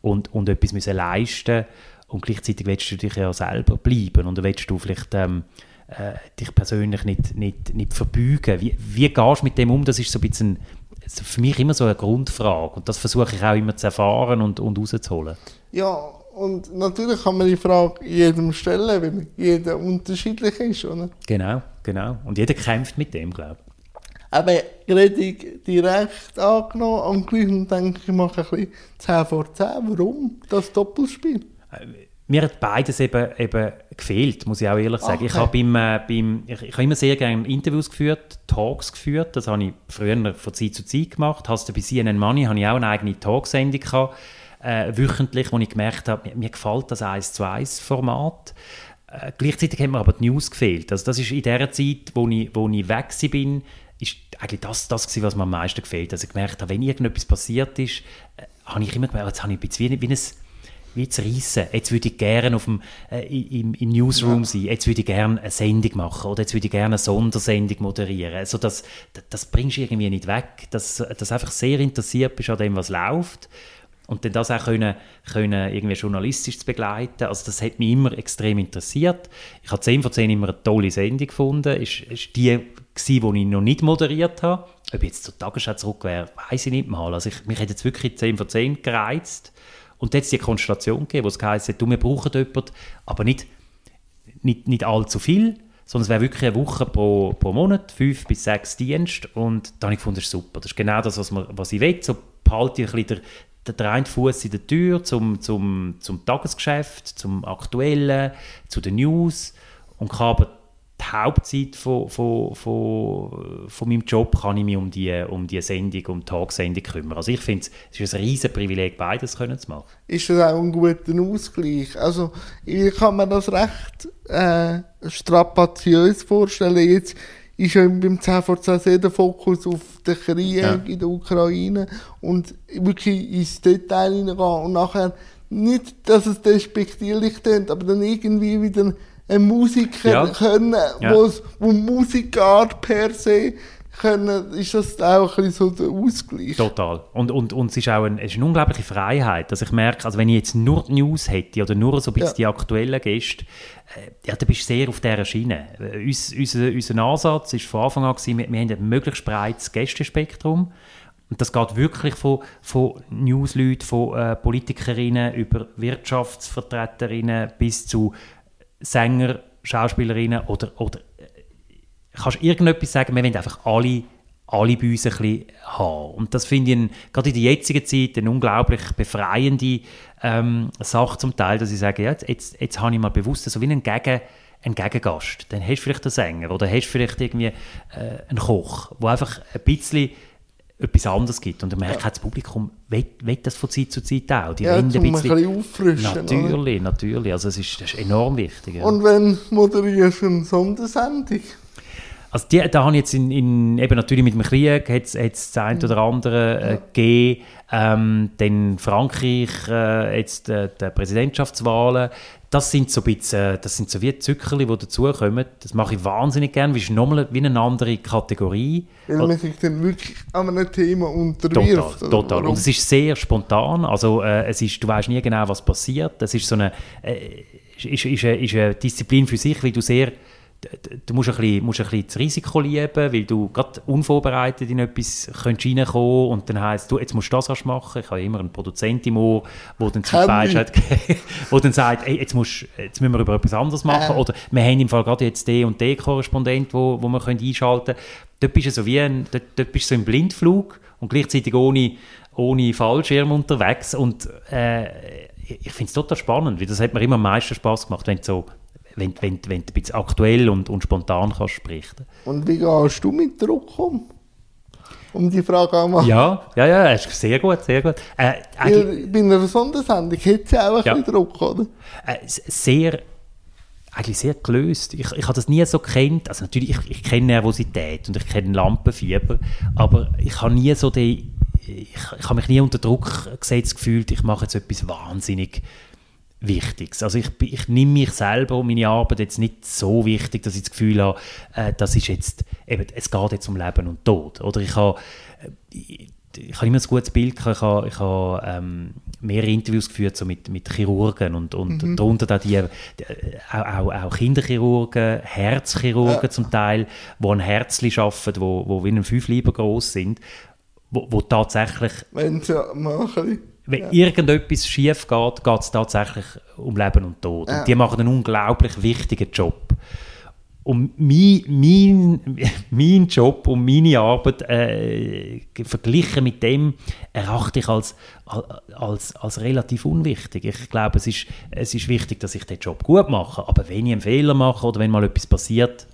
und, und etwas müssen leisten und gleichzeitig willst du dich ja selber bleiben und willst du vielleicht ähm, äh, dich persönlich nicht, nicht, nicht verbeugen. Wie, wie gehst du mit dem um? Das ist so ein bisschen für mich immer so eine Grundfrage und das versuche ich auch immer zu erfahren und, und rauszuholen. Ja, und natürlich kann man die Frage jedem stellen, weil jeder unterschiedlich ist, oder? Genau, genau. Und jeder kämpft mit dem, glaube ich. Aber Redung direkt angenommen, am gleichen denke ich, mache ein bisschen 10 vor 10. Warum das Doppelspiel? Mir hat beides eben, eben gefehlt, muss ich auch ehrlich sagen. Okay. Ich habe beim, äh, beim, ich, ich habe immer sehr gerne Interviews geführt, Talks geführt. Das habe ich früher von Zeit zu Zeit gemacht. Hast du bei CNN Money habe ich auch eine eigene Talksendung gehabt, äh, wöchentlich, wo ich gemerkt habe, mir, mir gefällt das 1 zu 1 Format. Äh, gleichzeitig hat mir aber die News gefehlt. Also das ist in der Zeit, wo ich, wo ich weg bin, ist eigentlich das, das gewesen, was mir am meisten gefällt. Also ich gemerkt habe, wenn irgendetwas passiert ist, äh, habe ich immer gemerkt, jetzt habe ich ein bisschen wie, wie ein wie zu reissen. Jetzt würde ich gerne auf dem, äh, im, im Newsroom ja. sein. Jetzt würde ich gerne eine Sendung machen oder jetzt würde ich gerne eine Sondersendung moderieren. Also das, das, das bringst du irgendwie nicht weg. Dass du einfach sehr interessiert bist an dem, was läuft. Und dann das auch können, können irgendwie journalistisch zu begleiten. Also das hat mich immer extrem interessiert. Ich habe 10 von 10 immer eine tolle Sendung gefunden. Ist, ist die die ich noch nicht moderiert habe. Ob ich jetzt zur Tagesschau zurück wäre, weiß ich nicht mal. Also ich, mich hat jetzt wirklich 10 von 10 gereizt. Und jetzt die Konstellation gegeben, wo es heisst, wir brauchen jemanden, aber nicht, nicht, nicht allzu viel, sondern es wäre wirklich eine Woche pro, pro Monat, fünf bis sechs Dienste und da habe ich gefunden, das ist super. Das ist genau das, was, man, was ich will. So behalte ich ein bisschen den, den einen Fuß in der Tür zum, zum, zum Tagesgeschäft, zum Aktuellen, zu den News und kann aber die Hauptzeit von, von, von, von meinem Job kann ich mich um die, um die Sendung, um die Tagsendung kümmern. Also ich finde, es ist ein riesen Privileg, beides können zu machen. Ist das auch ein guter Ausgleich? Also ich kann mir das recht äh, strapaziös vorstellen. Jetzt ist ja beim 10 vor 10 sehr der Fokus auf den Krieg ja. in der Ukraine und wirklich ins Detail hineingehen und nachher nicht, dass es despektierlich klingt, aber dann irgendwie wieder ein Musiker ja. können, ja. wo Musikart per se können, ist das auch ein bisschen so der Ausgleich. Total. Und, und, und es, ist auch ein, es ist eine unglaubliche Freiheit. Also ich merke, also wenn ich jetzt nur News hätte oder nur so ein bisschen ja. die aktuellen Gäste, äh, ja, dann bist du sehr auf dieser Schiene. Äh, uns, unser, unser Ansatz war von Anfang an, gewesen, wir, wir haben ein möglichst breites Gästespektrum. Und das geht wirklich von, von Newsleuten, von äh, Politikerinnen über Wirtschaftsvertreterinnen bis zu Sänger, Schauspielerinnen oder, oder äh, kannst du irgendetwas sagen, wir wollen einfach alle, alle bei uns ein bisschen haben. Und das finde ich gerade in der jetzigen Zeit eine unglaublich befreiende ähm, Sache zum Teil, dass ich sage, ja, jetzt, jetzt, jetzt habe ich mal bewusst so wie einen Gegen einen Gegengast. Dann hast du vielleicht einen Sänger oder hast du vielleicht irgendwie äh, einen Koch, der einfach ein bisschen etwas anderes gibt. Und dann merkt ja. das Publikum, will, will das von Zeit zu Zeit auch. Die ja, ein bisschen, auffrischen. Natürlich, oder? natürlich. Also es ist, das ist enorm wichtig. Ja. Und wenn moderierst du eine Sondersendung? Also die, da habe ich jetzt in, in, eben natürlich mit dem Krieg hat es das eine oder andere äh, gegeben. Ähm, dann Frankreich, äh, jetzt äh, die Präsidentschaftswahlen das sind so ein bisschen, das sind so wie Zuckerli, die dazukommen. Das mache ich wahnsinnig gerne, weil es ist nochmal wie eine andere Kategorie. Weil man sich dann wirklich an einem Thema unterwirft. Total, total. Und es ist sehr spontan, also äh, es ist, du weißt nie genau, was passiert. Das ist so eine, äh, ist, ist, ist eine Disziplin für sich, weil du sehr du musst ein, bisschen, musst ein bisschen das Risiko lieben, weil du gerade unvorbereitet in etwas könntest reinkommen und dann heisst du, jetzt musst du das erst machen. Ich habe immer einen Produzent im Ohr, der dann zum Beispiel wo dann sagt, ey, jetzt, musst, jetzt müssen wir über etwas anderes machen. Äh. Oder wir haben im Fall gerade jetzt den und den Korrespondent, wo, wo wir können einschalten können. Dort bist du so wie ein, dort, dort bist du so im Blindflug und gleichzeitig ohne, ohne Fallschirm unterwegs. Und äh, ich finde es total spannend, weil das hat mir immer am meisten Spaß gemacht, wenn so wenn, wenn, wenn du ein bisschen aktuell und, und spontan kannst sprechen. Und wie gehst du mit Druck um? Um die Frage einmal. Ja, ja, ja, ist sehr gut, sehr gut. Äh, ja, bei einer Sondersendung hätte sie auch ein ja. bisschen Druck, oder? Äh, sehr, eigentlich sehr gelöst. Ich, ich habe das nie so kennt. Also natürlich, ich, ich kenne Nervosität und ich kenne Lampenfieber, aber ich habe nie so die, ich, ich habe mich nie unter Druck gesetzt gefühlt, ich mache jetzt etwas wahnsinnig Wichtiges. Also ich, ich nehme mich selber und meine Arbeit jetzt nicht so wichtig, dass ich das Gefühl habe, äh, das ist jetzt, eben, es geht jetzt um Leben und Tod. Oder ich habe, ich, äh, ich habe immer ein gutes Bild, ich habe, ich habe ähm, mehrere Interviews geführt so mit, mit Chirurgen und, und mhm. darunter da die, die auch, auch, auch, Kinderchirurgen, Herzchirurgen ja. zum Teil, die ein Herzli arbeiten, wo, wo wie ein Fünfleiber groß sind, wo, wo tatsächlich... Wenn sie machen wenn ja. irgendetwas schief geht, geht es tatsächlich um Leben und Tod. Ja. Und die machen einen unglaublich wichtigen Job. Und mein, mein, mein Job und meine Arbeit äh, verglichen mit dem erachte ich als, als, als relativ unwichtig. Ich glaube, es ist, es ist wichtig, dass ich den Job gut mache. Aber wenn ich einen Fehler mache oder wenn mal etwas passiert,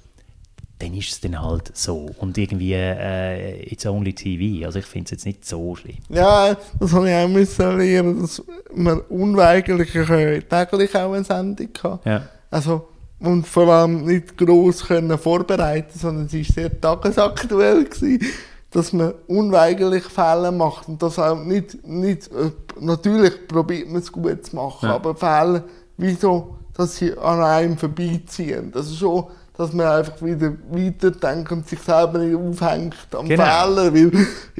dann ist es dann halt so. Und irgendwie, äh, it's only TV. Also ich finde es jetzt nicht so schlimm. Ja, das habe ich auch müssen lernen, dass man unweigerlich täglich auch eine Sendung hat. Ja. Also, und vor allem nicht gross können vorbereiten, sondern es war sehr tagesaktuell gewesen, dass man unweigerlich Fälle macht und das auch nicht, nicht äh, natürlich probiert man es gut zu machen, ja. aber Fälle, wieso, dass sie an einem vorbeiziehen. Das ist schon dass man einfach wieder weiterdenkt und sich selber nicht aufhängt am genau. Fehler, weil,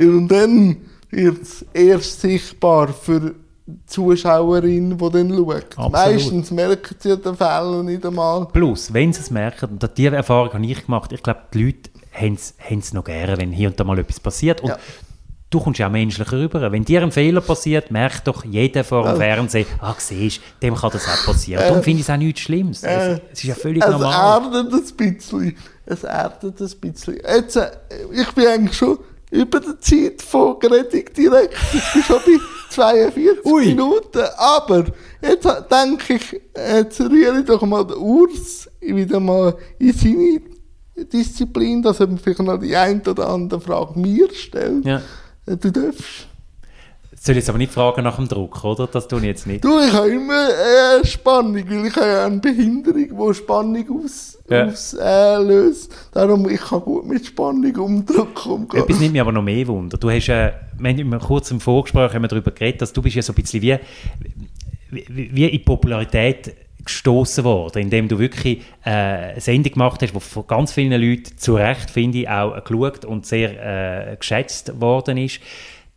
und dann wird es erst sichtbar für die Zuschauerin, die dann schaut. Absolut. Meistens merken sie den Fehler nicht einmal. Plus, wenn sie es merken, und diese Erfahrung habe ich gemacht, ich glaube, die Leute haben es noch gerne, wenn hier und da mal etwas passiert. Und ja du kommst ja auch menschlicher rüber. Wenn dir ein Fehler passiert, merkt doch jeder vor dem Fernsehen, ah, siehst dem kann das auch passieren. Äh, Darum finde ich es auch nichts Schlimmes. Äh, es, ist ja völlig es normal. Es erdet ein bisschen. Es erdet ein bisschen. Jetzt, äh, ich bin eigentlich schon über die Zeit von Gretig direkt. Ich bin schon bei 42 Ui. Minuten. Aber jetzt denke ich, jetzt rühre ich doch mal den Urs wieder mal in seine Disziplin, dass er vielleicht noch die ein oder andere Frage mir stellt. Ja. Du darfst. Soll ich jetzt aber nicht fragen nach dem Druck, oder? Das tue ich jetzt nicht. Du, ich habe immer äh, Spannung, weil ich habe ja eine Behinderung, die Spannung auslöst. Ja. Aus, äh, Darum, ich kann gut mit Spannung um Druck umgehen. Etwas nimmt mich aber noch mehr Wunder. Du hast, äh, wir haben kurz im Vorgespräch haben wir darüber geredet, dass du bist ja so ein bisschen wie, wie, wie in Popularität gestoßen worden, indem du wirklich äh, eine Sendung gemacht hast, die von ganz vielen Leuten zu Recht, finde ich, auch geschaut und sehr äh, geschätzt worden ist.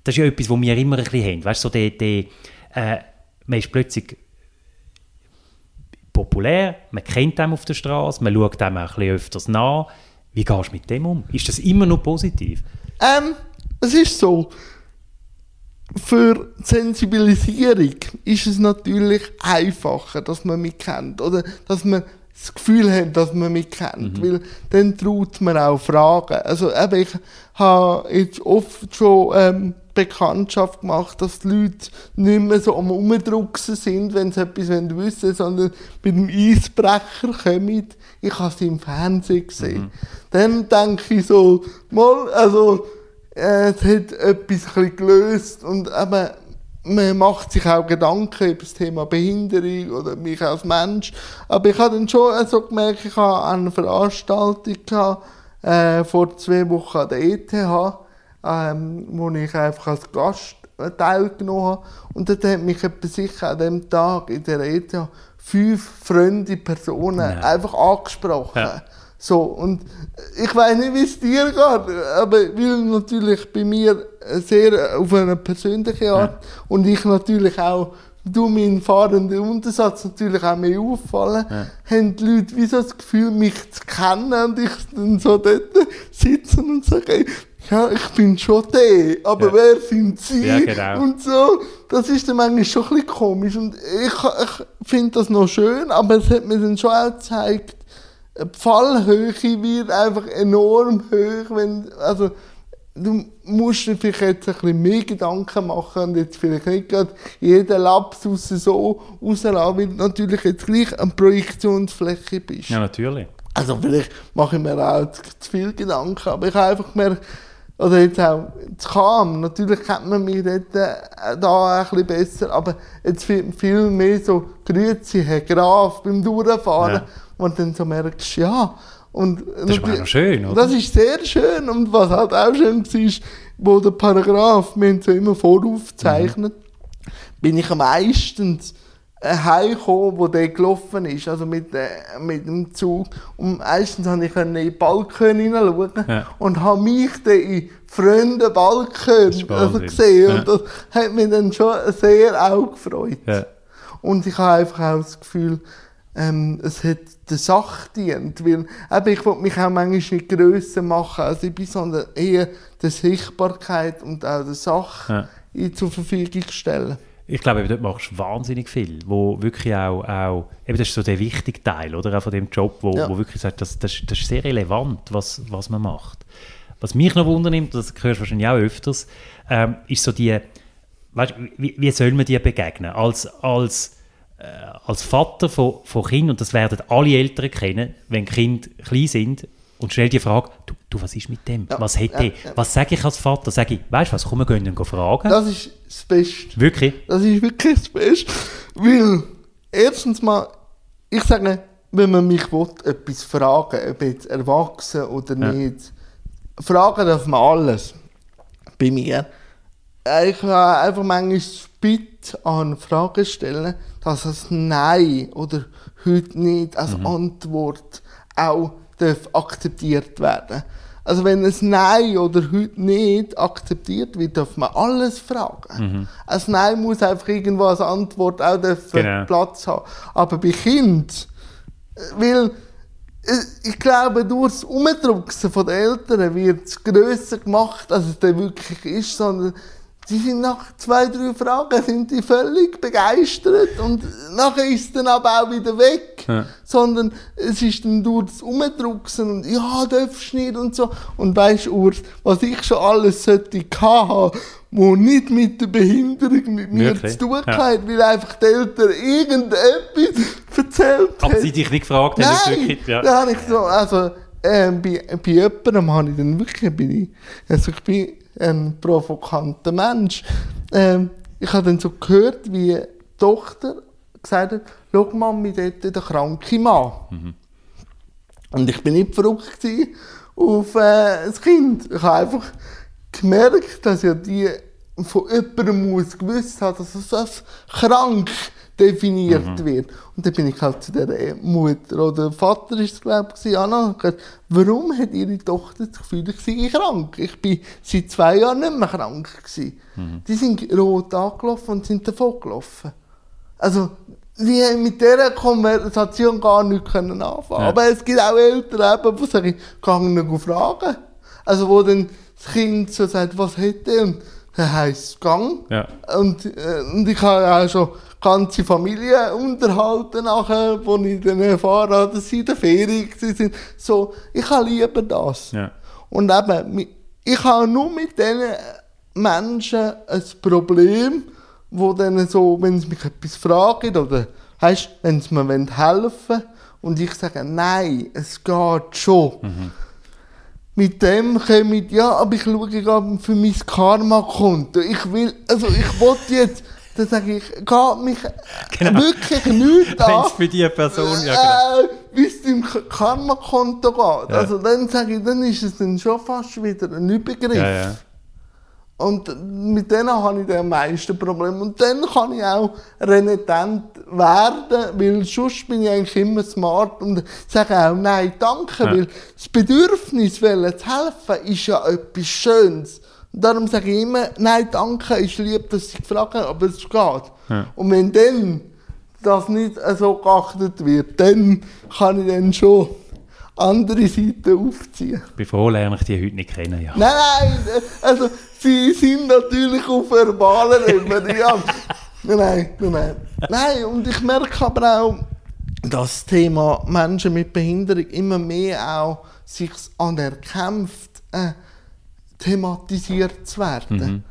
Das ist ja etwas, was wir immer ein bisschen haben. Weißt du, so die, die, äh, man ist plötzlich populär, man kennt ihn auf der Straße, man schaut dem auch ein bisschen öfters nach. Wie gehst du mit dem um? Ist das immer noch positiv? Ähm, es ist so, für die Sensibilisierung ist es natürlich einfacher, dass man mich kennt. Oder dass man das Gefühl hat, dass man mich kennt. Mhm. Weil dann traut man auch Fragen. Also eben, ich habe jetzt oft schon ähm, Bekanntschaft gemacht, dass die Leute nicht mehr so am Umdrucksen sind, wenn sie etwas wissen wollen, sondern mit dem Eisbrecher kommen. Ich habe sie im Fernsehen gesehen. Mhm. Dann denke ich so, mal, also es hat etwas gelöst und eben, man macht sich auch Gedanken über das Thema Behinderung oder mich als Mensch. Aber ich habe dann schon also gemerkt, ich habe eine Veranstaltung gehabt, äh, vor zwei Wochen an der ETH, ähm, wo ich einfach als Gast teilgenommen habe. Und dort hat mich sicher an dem Tag in der ETH fünf fremde Personen Nein. einfach angesprochen. Ja. So, und ich weiß nicht, wie es dir geht, aber weil natürlich bei mir sehr auf eine persönliche Art ja. und ich natürlich auch du mein fahrender Untersatz natürlich auch mehr auffallen, Ja. haben die Leute wie so das Gefühl, mich zu kennen und ich dann so dort sitzen und sage, ja, ich bin schon der, aber Ja. wer sind sie? Ja, genau. Und so, das ist dann manchmal schon ein bisschen komisch und ich, ich finde das noch schön, aber es hat mir dann schon auch gezeigt, Fallhöhe wird einfach enorm hoch, wenn, also, du musst dir vielleicht jetzt ein bisschen mehr Gedanken machen und jetzt vielleicht nicht gerade jeden Lapsus so rauslassen, weil du natürlich jetzt gleich eine Projektionsfläche bist. Ja, natürlich. Also vielleicht mache ich mir auch zu, viel Gedanken, aber ich habe einfach gemerkt, oder jetzt auch zu Kam, natürlich kennt man mich dort äh, da ein bisschen besser, aber jetzt viel, viel mehr so Grüezi, Herr Graf, beim Durchfahren, Ja. Du dann so merkst, ja. Und Das ist noch schön, oder? Das ist sehr schön und was halt auch schön war, ist, wo der Paragraph, wir haben es ja immer voraufgezeichnet, bin ich am meisten heimgekommen, wo der gelaufen ist, also mit, äh, mit dem Zug. Und meistens konnte ich in den Balkon hineinschauen Ja. und habe mich dann in fremden Balkon also gesehen. Ja. Und das hat mich dann schon sehr auch gefreut. Ja. Und ich habe einfach auch das Gefühl, ähm, es hat der Sache dient, weil eben, ich will mich auch manchmal nicht grösser machen, als ich bin, sondern eher der Sichtbarkeit und auch der Sache Ja. zur Verfügung stellen. Ich glaube, dort machst du wahnsinnig viel, wo wirklich auch, auch eben das ist so der wichtige Teil, oder, auch von dem Job, wo, Ja. wo wirklich sagt, das, das, das ist sehr relevant, was, was man macht. Was mich noch wundernimmt, das hörst du wahrscheinlich auch öfters, ähm, ist so die, weißt, wie, wie soll man dir begegnen? Als, als, als Vater von, von Kindern, und das werden alle Eltern kennen, wenn Kinder klein sind, und stell die Frage, du, du was ist mit dem? Ja, Was hat ja, ja. Was sage ich als Vater? Sage ich, weißt du was, komm, wir gehen ihn fragen. Das ist das Beste. Wirklich? Das ist wirklich das Beste. Weil, erstens mal, ich sage, wenn man mich will, etwas fragen ob jetzt erwachsen oder nicht, fragen darf man alles. Bei mir. Äh, Ich habe einfach manchmal Bitte an Fragen stellen, dass das Nein oder heute nicht als Antwort auch darf akzeptiert werden Also wenn ein Nein oder heute nicht akzeptiert wird, darf man alles fragen. Ein Nein muss einfach irgendwo als Antwort auch dürfen Genau. Platz haben. Aber bei Kind, weil äh, ich glaube, durch das Umdrucksen den Eltern wird es grösser gemacht, als es dann wirklich ist, sondern die sind nach zwei, drei Fragen sind die völlig begeistert und nachher ist es dann aber auch wieder weg. Ja. Sondern es ist dann durch das Umdrucksen und ja, darfst nicht und so. Und weißt du, Urs, was ich schon alles sollte haben, wo nicht mit der Behinderung mit mir Wirklich? zu tun Ja. hat, weil einfach die Eltern irgendetwas erzählt Aber haben. sie dich nicht gefragt haben, Nein, wirklich, ja. da habe ich so, also ähm, bei, bei jemandem habe ich dann wirklich, bin ich, also ich bin ein provokanter Mensch. Ähm, ich habe dann so gehört, wie die Tochter gesagt hat, schau Mami, dort der kranke Mann. Mhm. Und ich bin nicht verrückt auf äh, das Kind. Ich habe einfach gemerkt, dass ja die von jemandem muss gewusst haben, dass es als krank definiert Mhm. wird. Und dann bin ich halt zu der Mutter oder Vater ist es glaube ich, Anna, warum hat ihre Tochter das Gefühl, ich sei krank? Ich bin seit zwei Jahren nicht mehr krank gewesen. Mhm. Die sind rot angelaufen und sind davon gelaufen. Also, die haben mit dieser Konversation gar nichts können anfangen. Ja. Aber es gibt auch Eltern, eben, die sagen, gehen nicht fragen. Also, wo dann das Kind so sagt, was hätte und dann heisst es Gang. Ja. Und, äh, und ich habe auch schon ganze Familien unterhalten nachher, wo ich dann erfahren habe, dass sie in der Ferien sind. So, ich habe lieber das. Ja. Und eben, ich habe nur mit diesen Menschen ein Problem, wo dann so, wenn sie mich etwas fragen oder, weißt, wenn sie mir helfen wollen und ich sage, nein, es geht schon. Mit dem komme ich, ja, aber ich schaue gerade für mein Karma-Konto. Ich will, also ich wollte jetzt, dann sage ich, geht mich Genau. wirklich nichts Wenn an es für die Person, ja genau. äh, wie es deinem Karma-Konto geht. Ja. Also dann sage ich, dann ist es dann schon fast wieder ein Übergriff. Ja, ja. Und mit denen habe ich dann am meisten Probleme. Und dann kann ich auch renitent werden, weil sonst bin ich eigentlich immer smart und sage auch Nein, danke, Ja. weil das Bedürfnis, zu helfen, ist ja etwas Schönes. Darum sage ich immer, nein, danke, ist lieb, dass sie gefragt haben, aber es geht. Ja. Und wenn dann das nicht so geachtet wird, dann kann ich dann schon andere Seiten aufziehen. Ich bin froh, lerne ich die heute nicht kennen. Ja. Nein, nein, also sie sind natürlich auf verbaler Ebene, ja. Nein, nein, nein, nein. Nein, und ich merke aber auch, dass das Thema Menschen mit Behinderung immer mehr auch sich anerkämpft, äh, thematisiert zu werden.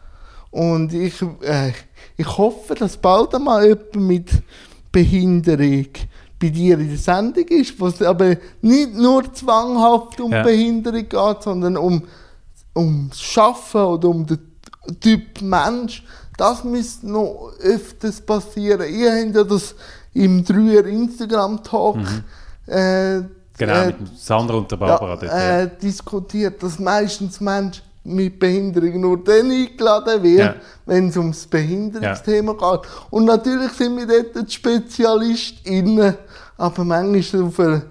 Und ich, äh, ich hoffe, dass bald einmal jemand mit Behinderung bei dir in der Sendung ist, wo es aber nicht nur zwanghaft um Ja. Behinderung geht, sondern um, um das Schaffen oder um den Typ Mensch. Das müsste noch öfters passieren. Ihr habt ja das im 3er Instagram-Talk äh, Genau, äh, mit Sandra und der Barbara. dort, ja. äh, diskutiert, dass meistens Menschen mit Behinderung nur dann eingeladen werden, Ja. wenn es ums Behinderungsthema geht. Und natürlich sind wir dort die SpezialistInnen, aber manchmal auf eine,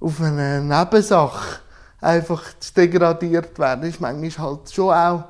auf eine Nebensache einfach zu degradiert werden, ist manchmal halt schon auch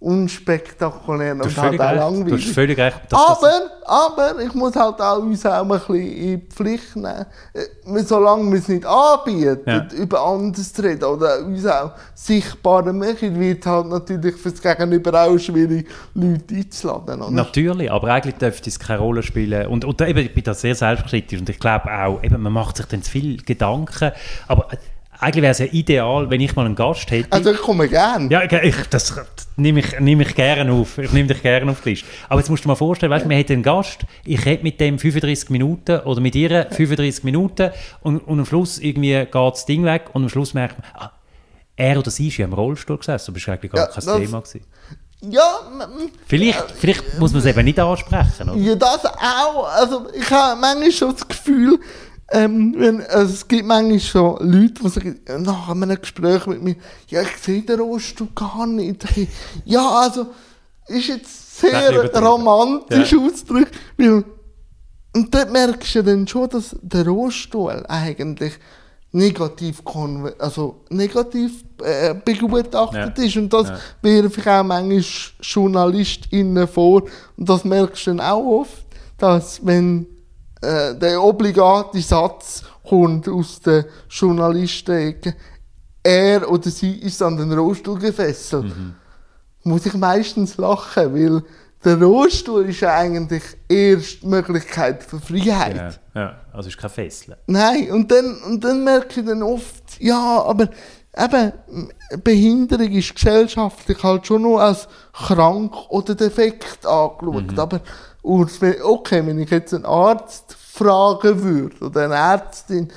unspektakulär und halt auch recht. Du hast langweilig. völlig recht. Aber, aber ich muss halt auch uns auch ein bisschen in die Pflicht nehmen. Äh, Solange wir es nicht anbieten, Ja. über anderes zu reden oder uns auch sichtbarer machen, wird halt natürlich für das Gegenüber auch schwierig, Leute einzuladen. Oder? Natürlich, aber eigentlich dürfte es keine Rolle spielen. Und, und eben, ich bin da sehr selbstkritisch und ich glaube auch, eben, man macht sich dann zu viel Gedanken. Aber äh, eigentlich wäre es ja ideal, wenn ich mal einen Gast hätte. Also ich komme gern. ja, ich, ich, das nehme ich, nehme ich gerne auf. Ich nehme dich gerne auf die Liste. Aber jetzt musst du dir mal vorstellen, weißt, wir hätten einen Gast, ich hätte mit dem 35 Minuten oder mit ihr 35 Minuten und, und am Schluss irgendwie geht das Ding weg und am Schluss merkt man, ah, er oder sie ist ja im Rollstuhl gesessen, aber das war eigentlich gar Ja, kein das- Thema. Gewesen. Ja, Vielleicht, vielleicht muss man es eben nicht ansprechen. Oder? Ja, das auch. Also, ich habe manchmal schon das Gefühl, ähm, wenn, also es gibt manchmal schon Leute, die sagen, nach einem Gespräch mit mir, ja, ich sehe den Rostu gar nicht. Ja, also, ist jetzt sehr romantisch Ja. ausgedrückt, weil, und dort merkst du dann schon, dass der Rohstuhl eigentlich negativ, also negativ äh, begutachtet Ja. ist. Und das Ja. werfe ich auch manchmal JournalistInnen vor. Und das merkst du dann auch oft, dass wenn äh, der obligate Satz kommt aus der Journalisten-Ecke, er oder sie ist an den Rollstuhl gefesselt, Mhm. muss ich meistens lachen, weil der Rollstuhl ist ja eigentlich erst die Möglichkeit für Freiheit. Ja, ja, also es ist kein Fesseln. Nein, und dann, und dann merke ich dann oft, ja, aber eben, Behinderung ist gesellschaftlich halt schon noch als krank oder defekt angeschaut. Aber aus- wenn- okay, wenn ich jetzt einen Arzt fragen würde oder eine Ärztin,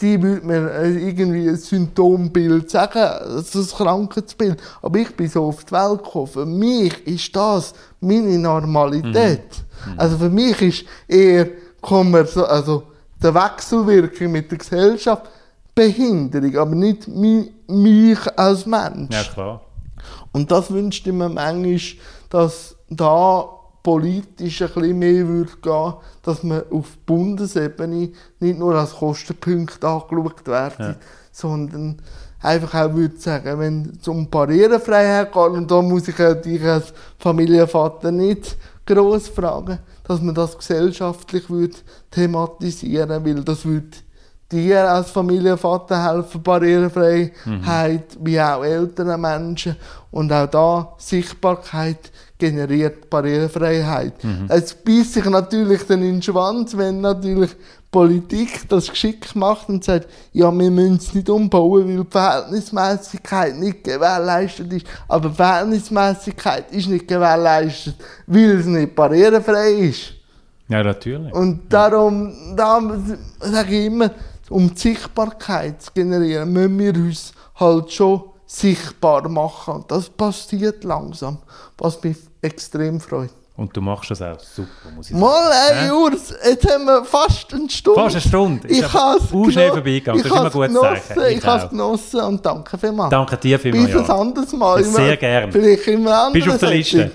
die würde mir äh, irgendwie ein Symptombild sagen, also ein Krankheitsbild. Aber ich bin so auf die Welt gekommen. Für mich ist das meine Normalität. Also für mich ist eher Kommerz, also der Wechselwirkung mit der Gesellschaft Behinderung, aber nicht mi, mich als Mensch. Ja, klar. Und das wünschte ich mir manchmal, dass da politisch ein bisschen mehr würde gehen, dass man auf Bundesebene nicht nur als Kostenpunkt angeschaut werden, sondern einfach auch würde sagen, wenn es um Barrierefreiheit geht, und da muss ich ja dich als Familienvater nicht gross fragen, dass man das gesellschaftlich würde thematisieren, weil das würde dir als Familienvater helfen, Barrierefreiheit, wie auch älteren Menschen. Und auch da Sichtbarkeit generiert Barrierefreiheit. Es beißt sich natürlich dann in den Schwanz, wenn natürlich Politik das geschickt macht und sagt, ja, wir müssen es nicht umbauen, weil die Verhältnismäßigkeit nicht gewährleistet ist. Aber die Verhältnismäßigkeit ist nicht gewährleistet, weil es nicht barrierefrei ist. Ja, natürlich. Und darum, da sage ich immer, um die Sichtbarkeit zu generieren, müssen wir uns halt schon sichtbar machen. Und das passiert langsam, was mich extrem freut. Und du machst das auch super, muss ich sagen. Mal, ey, Ja. Urs, jetzt haben wir fast eine Stunde. Fast eine Stunde. Ich habe es vorbeigegangen. Das ist immer ein gutes genossen, Zeichen. Ich Ich habe es genossen und danke vielmals. Danke dir Bis vielmals. ein Ja. anderes Mal. Sehr gern. Vielleicht immer anders. Bist du auf der Liste?